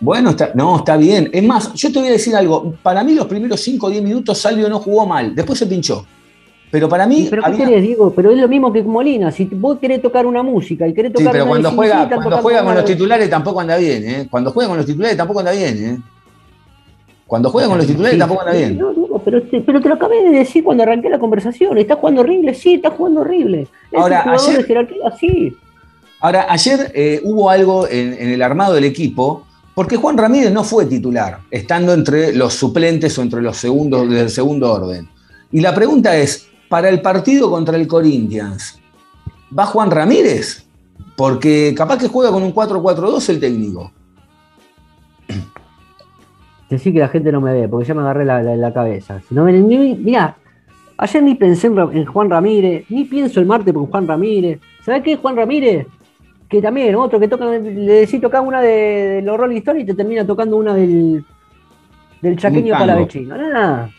Bueno, está, no, está bien. Es más, yo te voy a decir algo. Para mí los primeros 5 o 10 minutos Salvio no jugó mal. Después se pinchó. Pero para mí... ¿Pero qué había- querés, Diego? Pero es lo mismo que Molina. Si vos querés tocar una música y querés Sí, tocar pero una cuando de juega, cuando juega con los de- titulares tampoco anda bien, ¿eh? Cuando juega con los titulares tampoco anda bien, ¿eh? Cuando juega con los titulares Sí, tampoco anda bien. no, Diego, pero, te, pero te lo acabé de decir cuando arranqué la conversación. ¿Está jugando horrible? Sí, está jugando horrible. Es Ahora, un ayer- de jerarquía, sí. Ahora, ayer eh, hubo algo en, en el armado del equipo, porque Juan Ramírez no fue titular, estando entre los suplentes o entre los segundos del segundo orden. Y la pregunta es, para el partido contra el Corinthians, ¿va Juan Ramírez? Porque capaz que juega con un 4-4-2 el técnico. Decí que la gente no me ve, porque ya me agarré la, la- la cabeza. Si no me, ni, mirá, ayer ni pensé en, Juan Ramírez, ni pienso el martes con Juan Ramírez. ¿Sabés qué, Juan Ramírez? Que también, otro que toca, le decís tocar una de, de los Rolling Stones y te termina tocando una del, del chaqueño palavecino. Nada.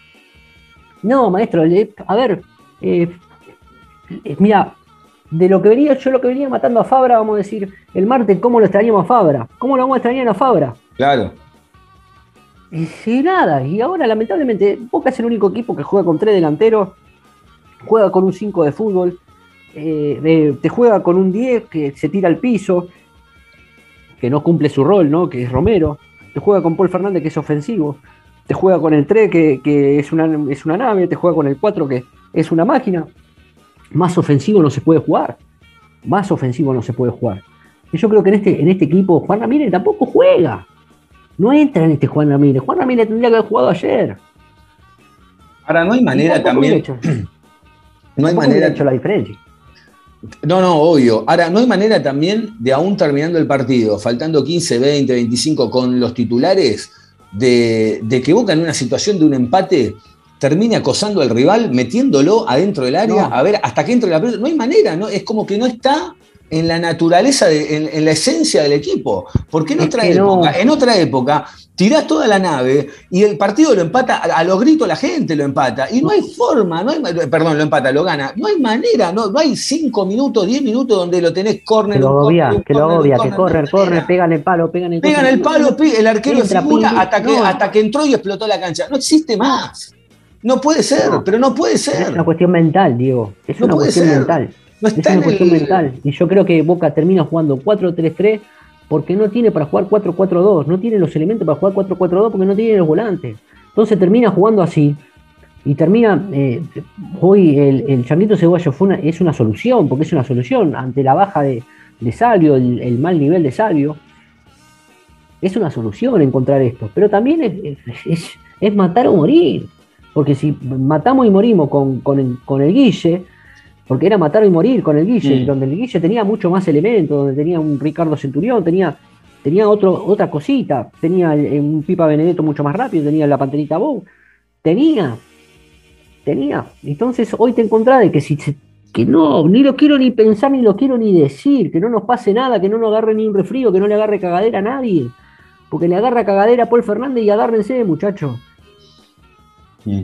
No, maestro, le- a ver, eh, eh, mira, de lo que venía, yo lo que venía matando a Fabra, vamos a decir, el martes, ¿cómo lo extrañamos a Fabra? ¿Cómo lo vamos a extrañar a Fabra? Claro. Y nada, y ahora lamentablemente Boca es el único equipo que juega con tres delanteros, juega con un 5 de fútbol, eh, te juega con un 10 que se tira al piso, que no cumple su rol, ¿no? Que es Romero, te juega con Paul Fernández que es ofensivo, te juega con el 3 que, que es, una, es una nave, te juega con el 4 que es una máquina. Más ofensivo no se puede jugar, más ofensivo no se puede jugar. Y yo creo que en este, en este equipo Juan Ramírez tampoco juega. No entra en este Juan Ramírez. Juan Ramírez tendría que haber jugado ayer. Ahora, no hay manera también. No hay manera. hecho la diferencia. No, no, obvio. Ahora, no hay manera también de aún terminando el partido, faltando 15, 20, 25 con los titulares, de, de que Boca en una situación de un empate termine acosando al rival, metiéndolo adentro del área, No. a ver hasta que entre la pelota. No hay manera, ¿no? Es como que no está en la naturaleza, de- en, en la esencia del equipo. Porque en Es otra que no. época, en otra época, tirás toda la nave y el partido lo empata, a, a los gritos la gente lo empata. Y no hay forma, no hay, perdón, lo empata, lo gana. No hay manera, no, no hay cinco minutos, diez minutos donde lo tenés córner. Que lo agobia, que lo agobia, que córner, no corre, hay corre, manera. pegan el palo, pegan el Pegan el palo, el arquero Entra, figura pim, hasta que, no. hasta que entró y explotó la cancha. No existe más. No puede ser, No. pero no puede Es ser. una cuestión mental, Diego. Es una cuestión ser. mental. No Es está una en cuestión el- mental. Y yo creo que Boca termina jugando 4-3-3 porque no tiene para jugar 4-4-2. No tiene los elementos para jugar 4-4-2 porque no tiene los volantes. Entonces termina jugando así. Y termina, eh, hoy el, el Changuito Ceballos fue una- es una solución, porque es una solución ante la baja de, de Salvio, el, el mal nivel de Salvio. Es una solución encontrar esto, pero también es, es- es matar o morir. Porque si matamos y morimos con, con con el Guille, porque era matar y morir con el Guille, Mm. donde el Guille tenía mucho más elementos, donde tenía un Ricardo Centurión, tenía, tenía otro, otra cosita, tenía el- un Pipa Benedetto mucho más rápido, tenía la Panterita Bow, tenía, tenía. Entonces hoy te encontrás de que si que no, ni lo quiero ni pensar, ni lo quiero ni decir, que no nos pase nada, que no nos agarre ni un resfrío, que no le agarre cagadera a nadie. Porque le agarra cagadera a Paul Fernández y agárrense, muchachos. Mm.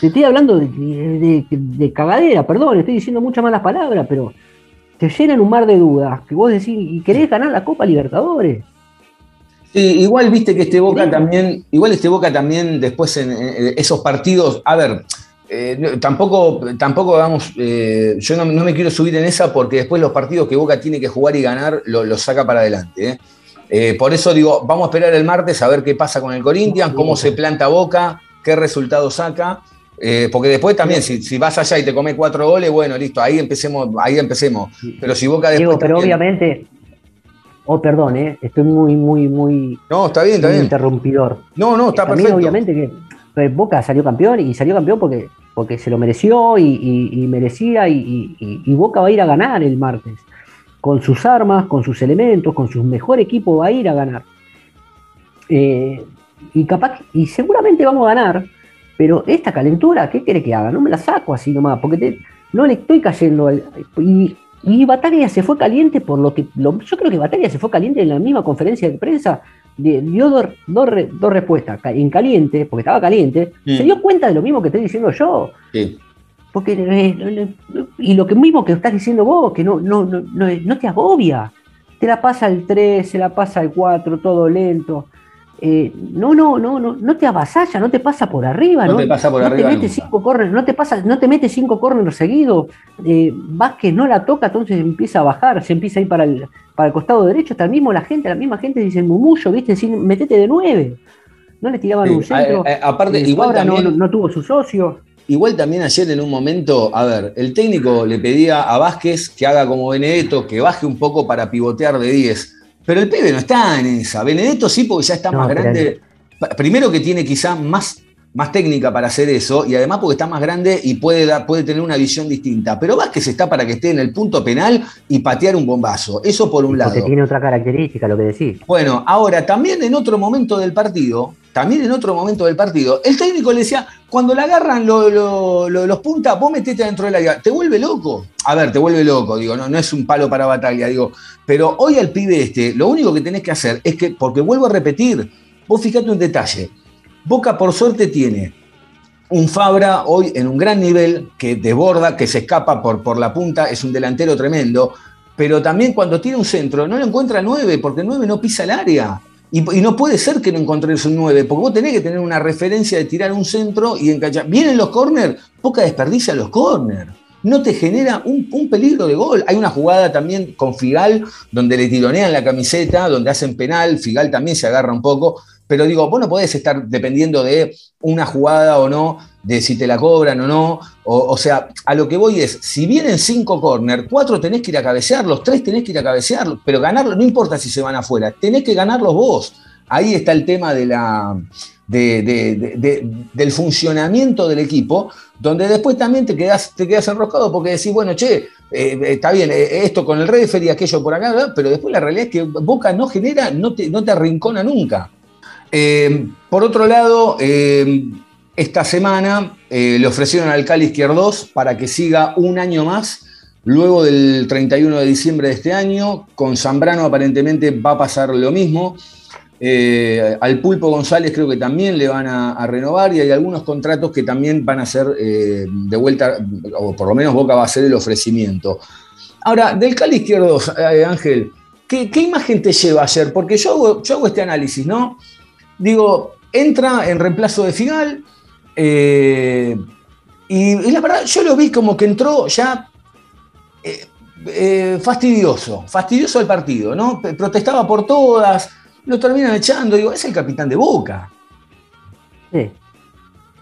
Te estoy hablando de, de- de cagadera, perdón, estoy diciendo muchas malas palabras, pero te llenan un mar de dudas. Que vos decís, y querés ganar la Copa Libertadores. Sí, igual viste que este Boca también, igual este Boca también después en, en esos partidos, a ver, eh, tampoco, tampoco vamos, eh, yo no, no me quiero subir en esa porque después los partidos que Boca tiene que jugar y ganar lo- los saca para adelante. Eh, por eso digo, vamos a esperar el martes a ver qué pasa con el Corinthians, cómo se planta Boca, qué resultado saca. Eh, porque después también, si, si vas allá y te comes cuatro goles, bueno, listo, ahí empecemos, ahí empecemos. Pero si Boca después. Diego, pero también- obviamente, oh, perdón, eh, estoy muy, muy, muy, No, está bien, está bien. interrumpidor. No, no, está También perfecto. obviamente que Boca salió campeón y salió campeón porque, porque se lo mereció y, y- y merecía y- y Boca va a ir a ganar el martes. Con sus armas, con sus elementos, con su mejor equipo va a ir a ganar. Eh, y capaz, y seguramente vamos a ganar, pero esta calentura, ¿qué quiere que haga? No me la saco así nomás, porque te- no le estoy cayendo. al- y, y Bataglia se fue caliente por lo que. lo- yo creo que Bataglia se fue caliente en la misma conferencia de prensa de- dio dos, dos re- dos respuestas. En caliente, porque estaba caliente, Mm. se dio cuenta de lo mismo que estoy diciendo yo. Sí. Porque, eh, no- y lo que mismo que estás diciendo vos, que no, no, no, no, no te agobia. Te la pasa el 3, se la pasa el 4, todo lento. Eh, no, no, no, no, no te avasalla, no te pasa por arriba, No ¿no? te pasa por no arriba te mete nunca. cinco corners, no te pasa, no te mete cinco corners seguidos. Eh, Vázquez no la toca, entonces empieza a bajar, se empieza a ir para el, para el costado derecho. Hasta el mismo la gente, la misma gente dice mumullo, viste, Sin- metete de nueve. No le tiraban Sí, un centro. a- a- aparte, Eh, igual también- no, no tuvo su socio. Igual también ayer en un momento, a ver, el técnico le pedía a Vázquez que haga como Benedetto, que baje un poco para pivotear de 10. Pero el pibe no está en esa. Benedetto sí, porque ya está No, más grande. Primero que tiene quizá más, más técnica para hacer eso, y además porque está más grande y puede, dar- puede tener una visión distinta. Pero Vázquez está para que esté en el punto penal y patear un bombazo. Eso por un lado. Porque tiene otra característica, lo que decís. Bueno, ahora también en otro momento del partido, también en otro momento del partido, el técnico le decía, cuando le agarran lo- lo- lo- los puntas, vos metete dentro del área, ¿te vuelve loco? A ver, te vuelve loco, digo, no, es un palo para batalla, digo, pero hoy al pibe este, lo único que tenés que hacer es que, porque vuelvo a repetir, vos fijate un detalle, Boca por suerte tiene un Fabra hoy en un gran nivel que desborda, que se escapa por, por la punta, es un delantero tremendo, pero también cuando tiene un centro no lo encuentra nueve, porque nueve no pisa el área. Y, no puede ser que no encontres un 9, porque vos tenés que tener una referencia de tirar un centro y enganchar. Vienen los corners, poca desperdicia los corners. No te genera un, un peligro de gol. Hay una jugada también con Figal, donde le tironean la camiseta, donde hacen penal, Figal también se agarra un poco, pero digo, vos no podés estar dependiendo de una jugada o no, de si te la cobran o no. O, sea, a lo que voy es, si vienen cinco corners, cuatro tenés que ir a cabecearlos, tres tenés que ir a cabecearlos, pero ganarlos, no importa si se van afuera, tenés que ganarlos vos. Ahí está el tema de la, de- de- de- de- del funcionamiento del equipo, donde después también te quedas, te quedas enroscado porque decís, bueno, che, eh, eh, está bien, eh, esto con el referee, aquello por acá, pero después la realidad es que Boca no genera, no te, no te arrincona nunca. Por otro lado, esta semana eh, le ofrecieron al Cali Izquierdos para que siga un año más, luego del 31 de diciembre de este año. Con Zambrano aparentemente va a pasar lo mismo. Eh, al Pulpo González creo que también le van a, a renovar y hay algunos contratos que también van a ser eh, de vuelta, o por lo menos Boca va a hacer el ofrecimiento. Ahora, del Cali Izquierdos, eh, Ángel, ¿qué, imagen te lleva ayer? Porque yo hago, yo este análisis, ¿no? Digo, entra en reemplazo de Figal. Eh, y, y la verdad, yo lo vi como que entró ya eh, eh, fastidioso, fastidioso el partido, ¿no? Protestaba por todas, lo terminan echando. Digo, es el capitán de Boca. Sí.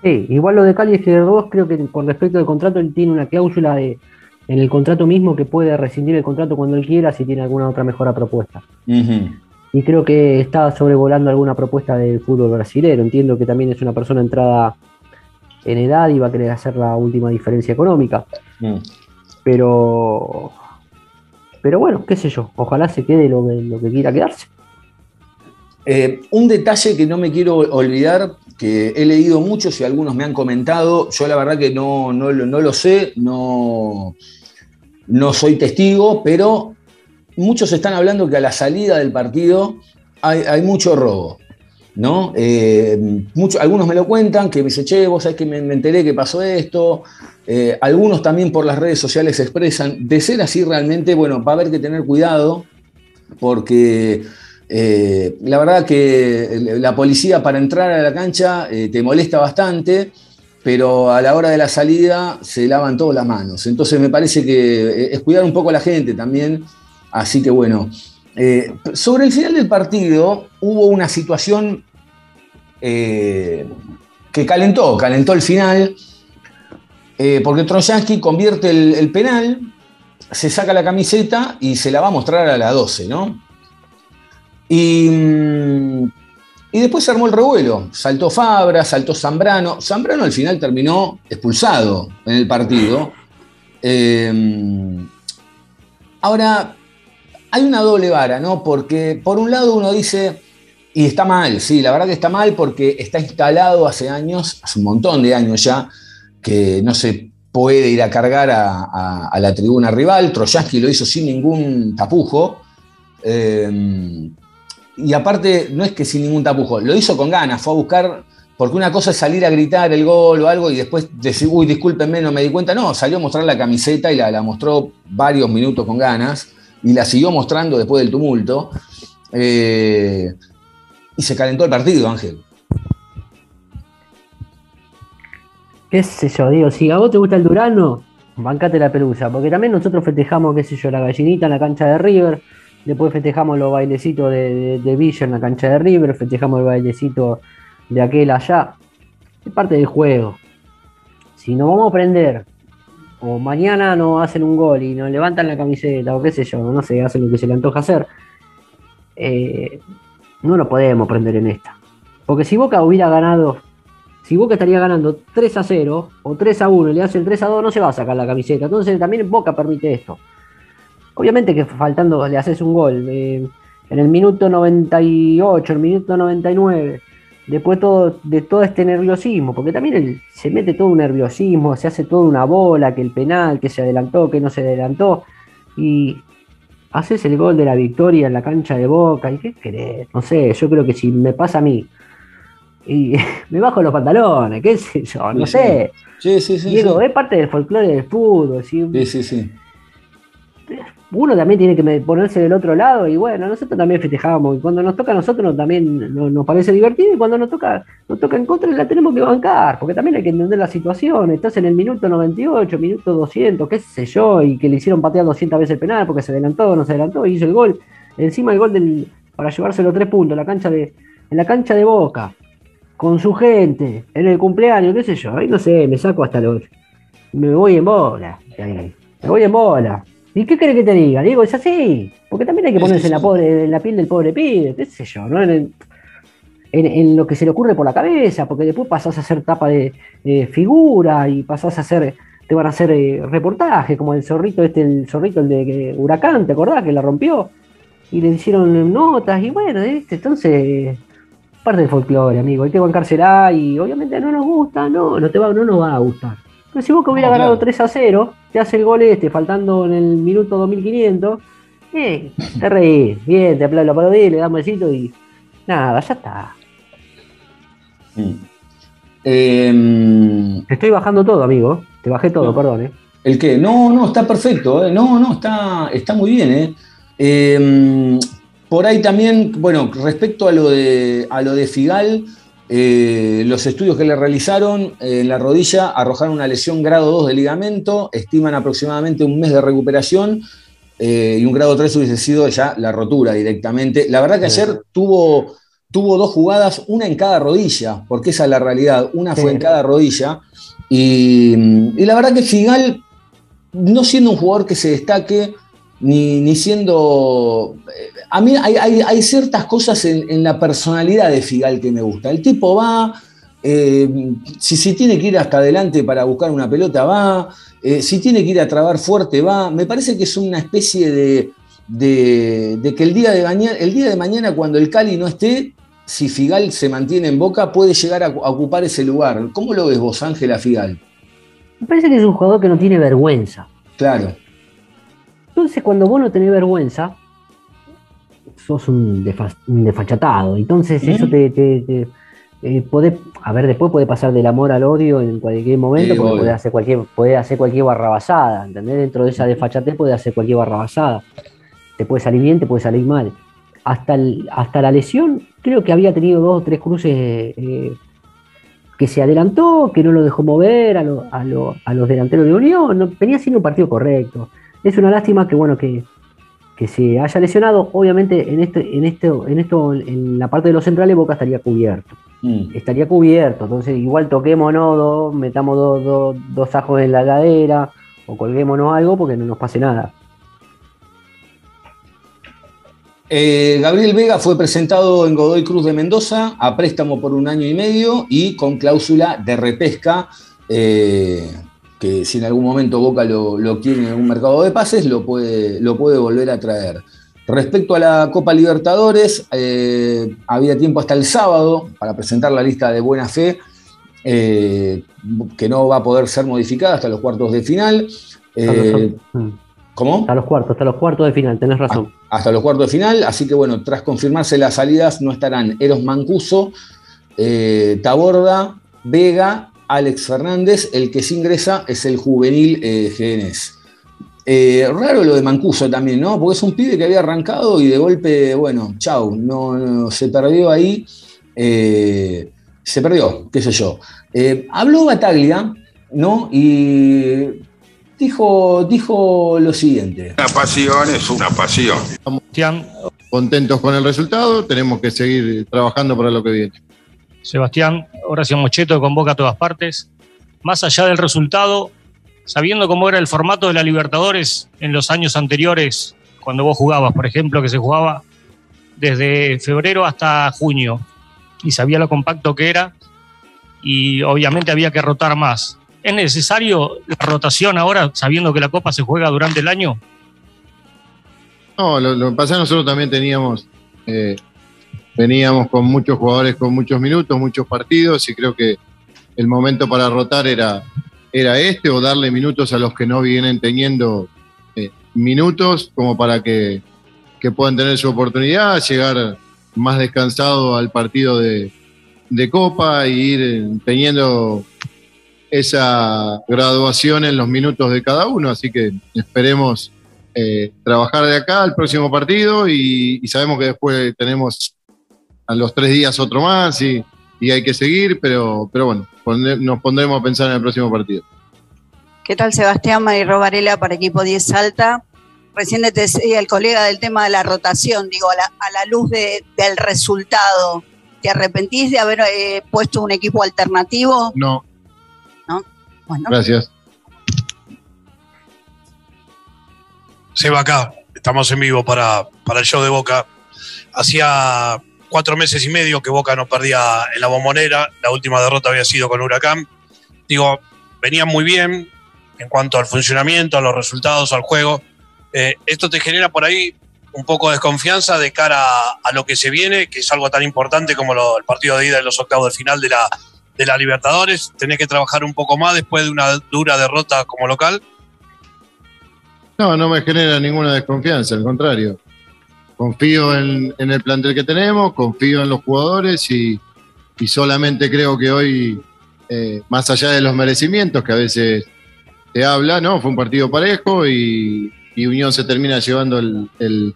Sí, igual lo de Cali Izquierdos, creo que con respecto al contrato, él tiene una cláusula de, en el contrato mismo que puede rescindir el contrato cuando él quiera si tiene alguna otra mejora propuesta. Y creo que está sobrevolando alguna propuesta del fútbol brasileño. Entiendo que también es una persona entrada en edad y va a querer hacer la última diferencia económica. Mm. Pero. Pero bueno, qué sé yo. Ojalá se quede lo que, lo que quiera quedarse. Eh, un detalle que no me quiero olvidar, que he leído muchos y algunos me han comentado, yo la verdad que no, no, lo- no lo sé, no, no soy testigo, pero muchos están hablando que a la salida del partido hay, hay mucho robo. ¿No? Eh, algunos me lo cuentan, que me dicen, che, vos sabés que me, enteré que pasó esto. Eh, algunos también por las redes sociales expresan. De ser así realmente, bueno, va a haber que tener cuidado, porque eh, la verdad que la policía para entrar a la cancha eh, te molesta bastante, pero a la hora de la salida se lavan todas las manos. Entonces me parece que es cuidar un poco a la gente también. Así que bueno, eh, sobre el final del partido hubo una situación eh, que calentó, calentó el final, eh, porque Trojansky convierte el, el penal, se saca la camiseta y se la va a mostrar a la 12, ¿no? Y, mm, y después se armó el revuelo. Saltó Fabra, saltó Zambrano. Zambrano al final terminó expulsado en el partido. Eh, ahora, hay una doble vara, ¿no? Porque por un lado uno dice, y está mal, sí, la verdad que está mal porque está instalado hace años, hace un montón de años ya, que no se puede ir a cargar a, la tribuna rival. Trojansky lo hizo sin ningún tapujo. Eh, y aparte, no es que sin ningún tapujo, lo hizo con ganas, fue a buscar, porque una cosa es salir a gritar el gol o algo y después decir, uy, discúlpenme, no me di cuenta. No, salió a mostrar la camiseta y la mostró varios minutos con ganas y la siguió mostrando después del tumulto. Eh, y se calentó el partido, Ángel. qué sé yo, digo, si a vos te gusta el Durano, bancate la pelusa, porque también nosotros festejamos, qué sé yo, la gallinita en la cancha de River, después festejamos los bailecitos de, de, de Villa en la cancha de River, festejamos el bailecito de aquel allá, es parte del juego. Si nos vamos a prender, o mañana nos hacen un gol y nos levantan la camiseta, o qué sé yo, no sé, hacen lo que se le antoja hacer, eh, no nos podemos prender en esta. Porque si Boca hubiera ganado si Boca estaría ganando 3 a 0 o 3 a 1 y le hace el 3 a 2, no se va a sacar la camiseta. Entonces también Boca permite esto. Obviamente que faltando le haces un gol eh, en el minuto 98, el minuto 99, después todo, de todo este nerviosismo, porque también el- se mete todo un nerviosismo, se hace toda una bola, que el penal, que se adelantó, que no se adelantó, y haces el gol de la victoria en la cancha de Boca, y qué querés, no sé, yo creo que si me pasa a mí, y me bajo los pantalones, qué sé yo, no Sí, sé. Sí, sí, sí. Diego, sí. es parte del folclore del fútbol. ¿sí? Sí, sí, sí. Uno también tiene que ponerse del otro lado y bueno, nosotros también festejamos. Y cuando nos toca a nosotros también no- nos parece divertido y cuando nos toca, nos toca en contra la tenemos que bancar, porque también hay que entender la situación. Estás en el minuto 98, minuto 200, qué sé yo, y que le hicieron patear 200 veces el penal porque se adelantó, no se adelantó, y hizo el gol. Encima el gol para llevarse los tres puntos, la cancha de, en la cancha de Boca, con su gente, en el cumpleaños, qué sé yo. Ahí no sé, me saco hasta los. Me voy en bola. Me voy en bola. ¿Y qué crees que te diga? Digo, es así. Porque también hay que ponerse en la, pobre, en la piel del pobre pibe, qué sé yo, ¿no? En, el- en- en lo que se le ocurre por la cabeza, porque después pasás a hacer tapa de eh, figura y pasás a hacer, te van a hacer eh, reportajes, como el zorrito este, el zorrito el de Huracán, ¿te acordás? Que la rompió. Y le hicieron notas, y bueno, ¿viste? entonces, parte del folclore, amigo, hay que bancársela y obviamente no nos gusta, no, no te va, no nos va a gustar. Pero si Boca hubiera No, ganado claro. 3 a 0, te hace el gol este, faltando en el minuto 2500, eh, te reís, bien, te aplaudo, aplaudí, le damos besito y nada, ya está. Mm. Eh, Te estoy bajando todo, amigo. Te bajé todo, No. perdón. ¿eh? ¿El qué? No, no, está perfecto. ¿eh? No, no, está, está muy bien. ¿eh? Eh, por ahí también, bueno, respecto a lo de, a lo de Figal, eh, los estudios que le realizaron eh, en la rodilla arrojaron una lesión grado 2 de ligamento, estiman aproximadamente un mes de recuperación eh, y un grado 3 hubiese sido ya la rotura directamente. La verdad que Sí. ayer tuvo, tuvo dos jugadas, una en cada rodilla, porque esa es la realidad, una fue Sí. en cada rodilla. Y, y la verdad que Figal, no siendo un jugador que se destaque, ni, ni siendo... eh, A mí hay, hay- hay ciertas cosas en, en la personalidad de Figal que me gusta. El tipo va, eh, si, si tiene que ir hasta adelante para buscar una pelota, va, eh, si tiene que ir a trabar fuerte, va. Me parece que es una especie de, de- de que el día de, mañana, el día de mañana, cuando el Cali no esté, si Figal se mantiene en boca, puede llegar a, a ocupar ese lugar. ¿Cómo lo ves vos, Ángela Figal? Me parece que es un jugador que no tiene vergüenza. Claro. Entonces, cuando vos no tenés vergüenza, sos un, defa- un desfachatado. Entonces, eso te. te- te- eh, podés- a ver, después puede pasar del amor al odio en cualquier momento, Sí, porque puede hacer cualquier, puede hacer cualquier barrabasada, ¿entendés? Dentro de esa desfachatez puede hacer cualquier barrabasada. Te puede salir bien, te puede salir mal. Hasta, el- hasta la lesión, creo que había tenido dos o tres cruces eh, que se adelantó, que no lo dejó mover a, lo- a lo- a los delanteros de Unión. No, venía siendo un partido correcto. Es una lástima que, bueno, que, que se haya lesionado. Obviamente, en este, en este, en esto, en la parte de los centrales, Boca estaría cubierto. Mm. Estaría cubierto. Entonces, igual toquémonos, dos, metamos dos ajos en la ladera, o colguémonos algo porque no nos pase nada. Eh, Gabriel Vega fue presentado en Godoy Cruz de Mendoza a préstamo por un año y medio y con cláusula de repesca, eh, que si en algún momento Boca lo, lo quiere en algún mercado de pases, lo puede, lo puede volver a traer. Respecto a la Copa Libertadores, eh, había tiempo hasta el sábado para presentar la lista de buena fe, eh, que no va a poder ser modificada hasta los cuartos de final. Eh, mm, ¿Cómo? hasta los cuartos, hasta los cuartos de final, tenés razón. hasta los cuartos de final. Así que bueno, tras confirmarse las salidas, no estarán Eros Mancuso, Taborda, Vega, Alex Fernández. El que sí ingresa es el juvenil eh, GNS. Eh, raro lo de Mancuso también, ¿no? Porque es un pibe que había arrancado y de golpe, bueno, chau, no, no, se perdió ahí. eh, se perdió, qué sé yo. Eh, habló Bataglia, ¿no? Y dijo, dijo lo siguiente. Una pasión es una pasión. Sebastián, contentos con el resultado, tenemos que seguir trabajando para lo que viene. Sebastián, Horacio Mocheto convoca a todas partes. Más allá del resultado, sabiendo cómo era el formato de la Libertadores en los años anteriores, cuando vos jugabas, por ejemplo, que se jugaba desde febrero hasta junio, y sabía lo compacto que era, y obviamente había que rotar más. ¿Es necesario la rotación ahora, sabiendo que la Copa se juega durante el año? No, lo, que pasa nosotros también teníamos, eh, veníamos con muchos jugadores con muchos minutos, muchos partidos, y creo que el momento para rotar era, era este, o darle minutos a los que no vienen teniendo eh, minutos, como para que, que puedan tener su oportunidad, llegar más descansado al partido de, de Copa e ir eh, teniendo esa graduación en los minutos de cada uno, así que esperemos eh, trabajar de acá al próximo partido y, y sabemos que después tenemos a los tres días otro más y, y hay que seguir, pero, pero bueno, nos pondremos a pensar en el próximo partido. ¿Qué tal Sebastián Mario Varela para equipo 10 Salta? Recién te decía el colega del tema de la rotación, digo, a la, a la luz de- del resultado. ¿Te arrepentís de haber eh, puesto un equipo alternativo? No, Bueno, gracias. Seba acá, estamos en vivo para, para el show de Boca. Hacía cuatro meses y medio que Boca no perdía en la bombonera, la última derrota había sido con Huracán. Digo, venía muy bien en cuanto al funcionamiento, a los resultados, al juego. Eh, esto te genera por ahí un poco de desconfianza de cara a, lo que se viene, que es algo tan importante como lo- el partido de ida en los octavos de final de la, de la Libertadores. Tenés que trabajar un poco más después de una dura derrota como local. No, no me genera ninguna desconfianza, al contrario. Confío en, el plantel que tenemos, confío en los jugadores y, y solamente creo que hoy, eh, más allá de los merecimientos que a veces se habla, ¿no? Fue un partido parejo y, y Unión se termina llevando el, el-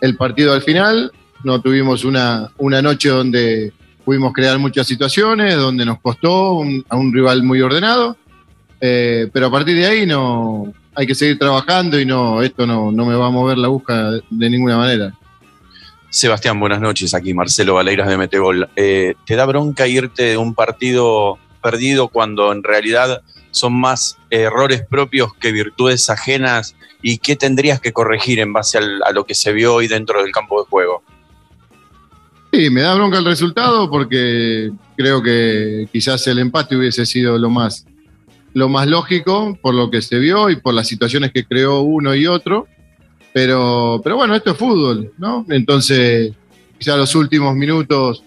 el partido al final. No tuvimos una, una noche donde pudimos crear muchas situaciones, donde nos costó un- a un rival muy ordenado. Eh, pero a partir de ahí no hay que seguir trabajando y no esto no, no me va a mover la busca de ninguna manera. Sebastián, buenas noches. Aquí Marcelo Valeiras de Metegol. Eh, ¿Te da bronca irte de un partido perdido cuando en realidad son más errores propios que virtudes ajenas? ¿Y qué tendrías que corregir en base a lo que se vio hoy dentro del campo de juego? Sí, me da bronca el resultado porque creo que quizás el empate hubiese sido lo más, lo más lógico por lo que se vio y por las situaciones que creó uno y otro. Pero, pero bueno, esto es fútbol, ¿no? Entonces, quizás los últimos minutos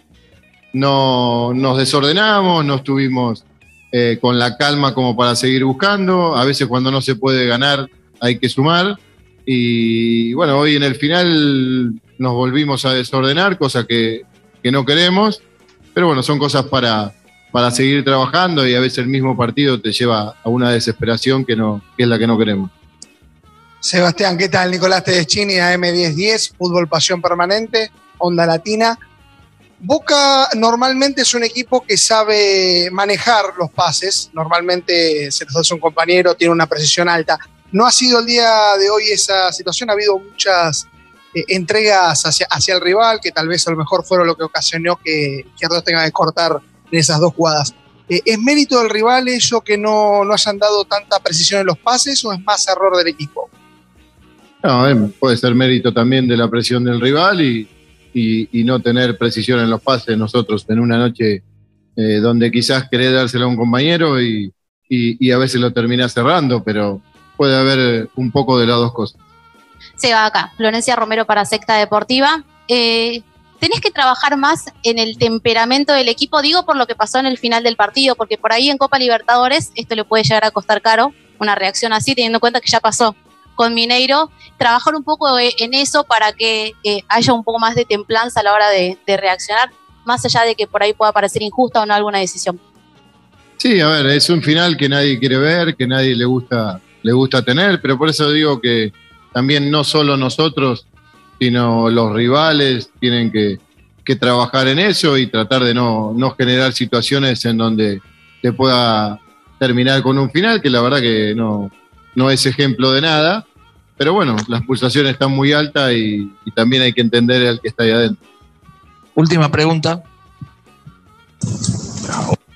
no nos desordenamos, no estuvimos eh, con la calma como para seguir buscando. A veces cuando no se puede ganar hay que sumar. Y bueno, hoy en el final nos volvimos a desordenar, cosa que, que no queremos. Pero bueno, son cosas para, para seguir trabajando y a veces el mismo partido te lleva a una desesperación que, no, que es la que no queremos. Sebastián, ¿qué tal? Nicolás Tedeschini, AM1010, Fútbol Pasión Permanente, Onda Latina. Boca normalmente es un equipo que sabe manejar los pases, normalmente se los hace un compañero, tiene una precisión alta. No ha sido el día de hoy esa situación, ha habido muchas eh, entregas hacia, hacia el rival, que tal vez a lo mejor fueron lo que ocasionó que Izquierdos tenga que cortar en esas dos jugadas. Eh, ¿Es mérito del rival eso que no, no hayan dado tanta precisión en los pases o es más error del equipo? No, eh, puede ser mérito también de la presión del rival y, no tener precisión en los pases nosotros en una noche eh, donde quizás querés dárselo a un compañero y, y- y a veces lo terminás cerrando, pero puede haber un poco de las dos cosas. Se va acá, Florencia Romero para Secta Deportiva. Eh, tenés que trabajar más en el temperamento del equipo, digo por lo que pasó en el final del partido, porque por ahí en Copa Libertadores esto le puede llegar a costar caro, una reacción así, teniendo en cuenta que ya pasó con Mineiro, trabajar un poco eh, en eso para que eh, haya un poco más de templanza a la hora de, reaccionar, más allá de que por ahí pueda parecer injusta o no alguna decisión. Sí, a ver, es un final que nadie quiere ver, que nadie le gusta, le gusta tener, pero por eso digo que también no solo nosotros, sino los rivales tienen que, trabajar en eso y tratar de no, no generar situaciones en donde se pueda terminar con un final, que la verdad que no, no es ejemplo de nada. Pero bueno, las pulsaciones están muy altas y, y también hay que entender al que está ahí adentro. Última pregunta.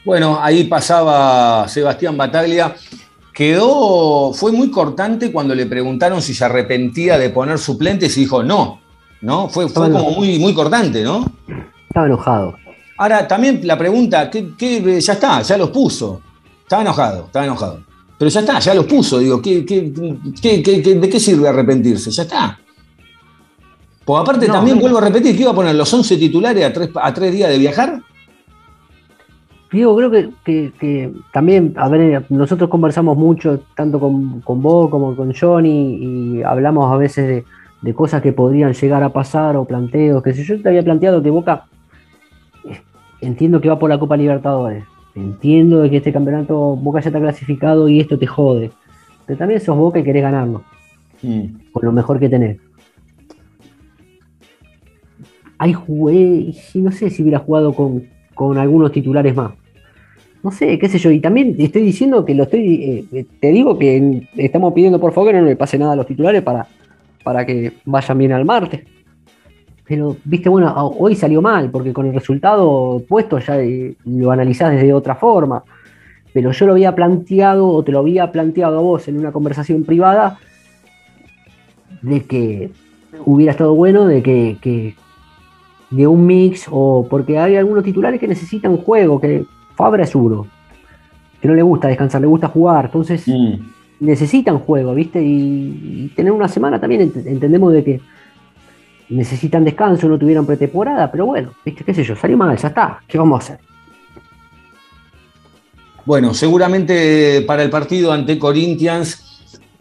Bueno, ahí pasaba Sebastián Bataglia. Quedó, fue muy cortante cuando le preguntaron si se arrepentía de poner suplentes y dijo no, ¿no? Fue, como muy, muy cortante, ¿no? Estaba enojado. Ahora, también la pregunta, ¿qué, qué- ya está, ya los puso. Estaba enojado, estaba enojado. Pero ya está, ya los puso, digo, ¿qué, qué- qué- qué- de qué sirve arrepentirse? Ya está. Pues aparte No, también no. vuelvo a repetir, ¿qué iba a poner los 11 titulares a tres, a tres días de viajar? Diego, creo que, que- que también, a ver, nosotros conversamos mucho, tanto con, con vos como con Johnny, y hablamos a veces de, de cosas que podrían llegar a pasar o planteos, que si yo te había planteado que Boca, eh, entiendo que va por la Copa Libertadores, entiendo de que este campeonato Boca ya está clasificado y esto te jode, pero también sos Boca y querés ganarlo, con lo mejor que tenés. Ahí jugué, y no sé si hubiera jugado con, con algunos titulares más. No sé, qué sé yo. Y también te estoy diciendo que lo estoy. eh, te digo que estamos pidiendo por favor que no le pase nada a los titulares para, para que vayan bien al martes. Pero, viste, bueno, hoy salió mal, porque con el resultado puesto ya eh, lo analizás desde otra forma. Pero yo lo había planteado, o te lo había planteado a vos en una conversación privada, de que hubiera estado bueno de que, que- de un mix, o porque hay algunos titulares que necesitan juego, que Fabra es uno, que no le gusta descansar, le gusta jugar, entonces necesitan juego, ¿viste? Y, y tener una semana también ent- entendemos de que necesitan descanso, no tuvieron pretemporada, pero bueno, ¿viste? ¿Qué sé yo? Salió mal, ya está, ¿qué vamos a hacer? Bueno, seguramente para el partido ante Corinthians,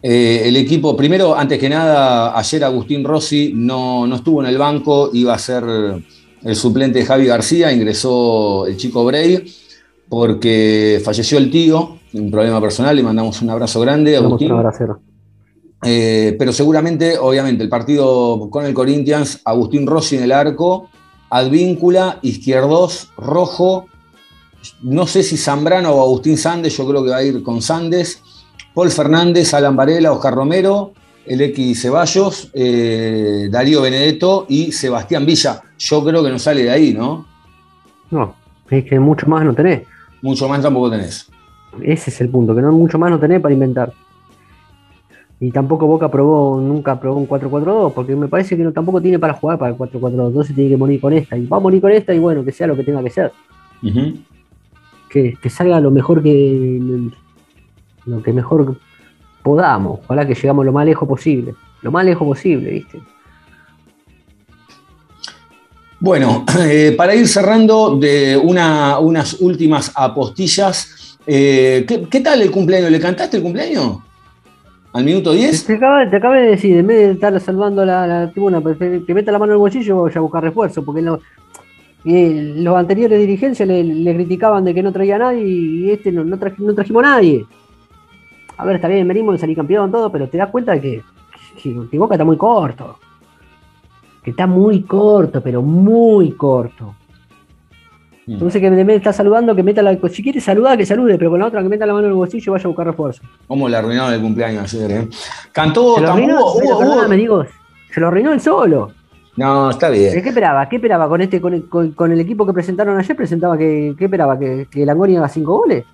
eh, el equipo, primero, antes que nada, ayer Agustín Rossi no, no estuvo en el banco, iba a ser el suplente de Javi García, ingresó el chico Bray, porque falleció el tío, un problema personal, le mandamos un abrazo grande, Agustín. un abracero. Eh, pero seguramente, obviamente, el partido con el Corinthians, Agustín Rossi en el arco, Advíncula, Izquierdos, Rojo, no sé si Zambrano o Agustín Sandes, yo creo que va a ir con Sandes, Paul Fernández, Alan Varela, Oscar Romero, el X Ceballos, eh, Darío Benedetto y Sebastián Villa. Yo creo que no sale de ahí, ¿no? No, es que mucho más no tenés. Mucho más tampoco tenés. Ese es el punto, que no mucho más no tenés para inventar. Y tampoco Boca probó, nunca probó un 4-4-2, porque me parece que no, tampoco tiene para jugar para el 4-4-2, entonces tiene que morir con esta. Y va a morir con esta y bueno, que sea lo que tenga que ser. Que, que salga lo mejor que lo que mejor podamos. Ojalá que llegamos lo más lejos posible. Lo más lejos posible, ¿viste? Bueno, eh, para ir cerrando de una- unas últimas apostillas, eh, ¿qué, qué tal el cumpleaños? ¿Le cantaste el cumpleaños? ¿Al minuto 10? Te acabé, te acabé de decir, en vez de estar salvando la, la tribuna, pues, que que meta la mano en el bolsillo vaya a buscar refuerzo, porque eh, los anteriores dirigencias le, criticaban de que no traía a nadie y este no, no trajimos a nadie. A ver, está bien, venimos de salir campeón, todo, pero te das cuenta de que, que, que Boca está muy corto. Que está muy corto, pero muy corto. Entonces que de estar saludando, que meta la. Si quiere saludar, que salude, pero con la otra que meta la mano en el bolsillo vaya a buscar refuerzo. ¿Cómo le arruinaron el cumpleaños ayer? eh? Cantó, Se lo arruinó, hubo- hubo- se lo arruinó él solo. No, está ¿Qué bien. esperaba? ¿Qué esperaba con este, con el, con- con el equipo que presentaron ayer? Presentaba que, ¿qué esperaba? ¿Que, que Langoni haga cinco goles?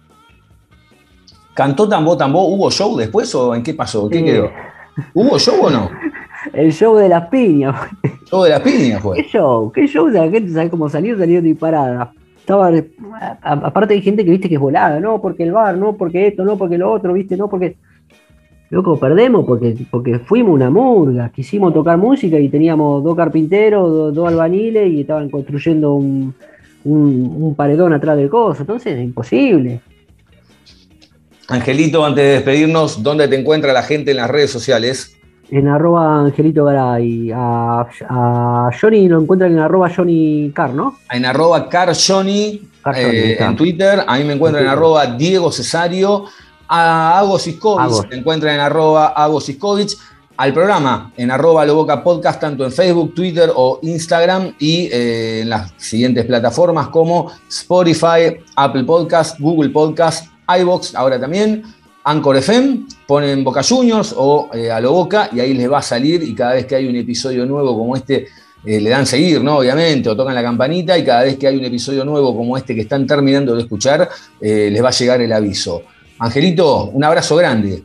¿Cantó Tambó Tambó? ¿Hubo show después o en qué pasó? ¿Qué Sí. quedó? ¿Hubo show o no? El show de las piñas. Show de las piñas fue. ¿Qué show? ¿Qué show de la gente? ¿Sabe cómo salió? Salió disparada. Estaba, aparte hay gente que viste que es volada, no porque el bar, no porque esto, no porque lo otro, viste, no porque. Loco, perdemos porque, porque fuimos una murga, quisimos tocar música y teníamos dos carpinteros, dos, dos albañiles y estaban construyendo un, un- un paredón atrás del coso. Entonces, imposible. Angelito, antes de despedirnos, ¿dónde te encuentra la gente en las redes sociales? En arroba Angelito Garay. A, a Johnny lo encuentran en arroba Johnny Car, ¿no? En arroba Car Johnny, eh, en Twitter. A mí me encuentran en arroba Diego Cesario. A Agos Siskovich me encuentran en arroba Agos Siskovich. Al programa en arroba Loboca Podcast, tanto en Facebook, Twitter o Instagram y eh, en las siguientes plataformas como Spotify, Apple Podcast, Google Podcast, iBox, ahora también, Anchor FM, ponen Boca Juniors o eh, a lo Boca y ahí les va a salir y cada vez que hay un episodio nuevo como este, eh, le dan seguir, ¿no? Obviamente, o tocan la campanita y cada vez que hay un episodio nuevo como este que están terminando de escuchar, eh, les va a llegar el aviso. Angelito, un abrazo grande.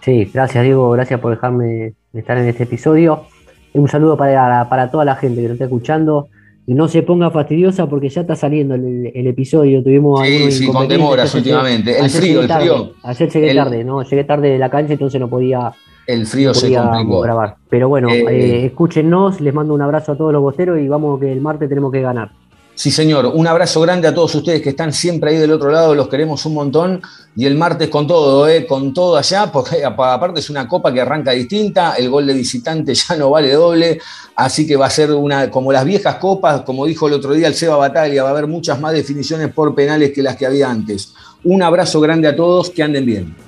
Sí, gracias Diego, gracias por dejarme estar en este episodio. Un saludo para, para toda la gente que nos está escuchando. Y no se ponga fastidiosa porque ya está saliendo el, el episodio. Tuvimos Sí, sí, con demoras últimamente. llegué- El frío, el tarde. frío. Ayer llegué El- tarde, ¿no? Llegué tarde de la cancha, entonces no podía, El frío no se podía complicó. grabar. Pero bueno, Eh, eh, escúchenos, les mando un abrazo a todos los bosteros y vamos que el martes tenemos que ganar. Sí, señor. Un abrazo grande a todos ustedes que están siempre ahí del otro lado. Los queremos un montón. Y el martes con todo, ¿eh? con todo allá, porque aparte es una copa que arranca distinta. El gol de visitante ya no vale doble. Así que va a ser una, como las viejas copas, como dijo el otro día el Seba Bataglia, va a haber muchas más definiciones por penales que las que había antes. Un abrazo grande a todos, que anden bien.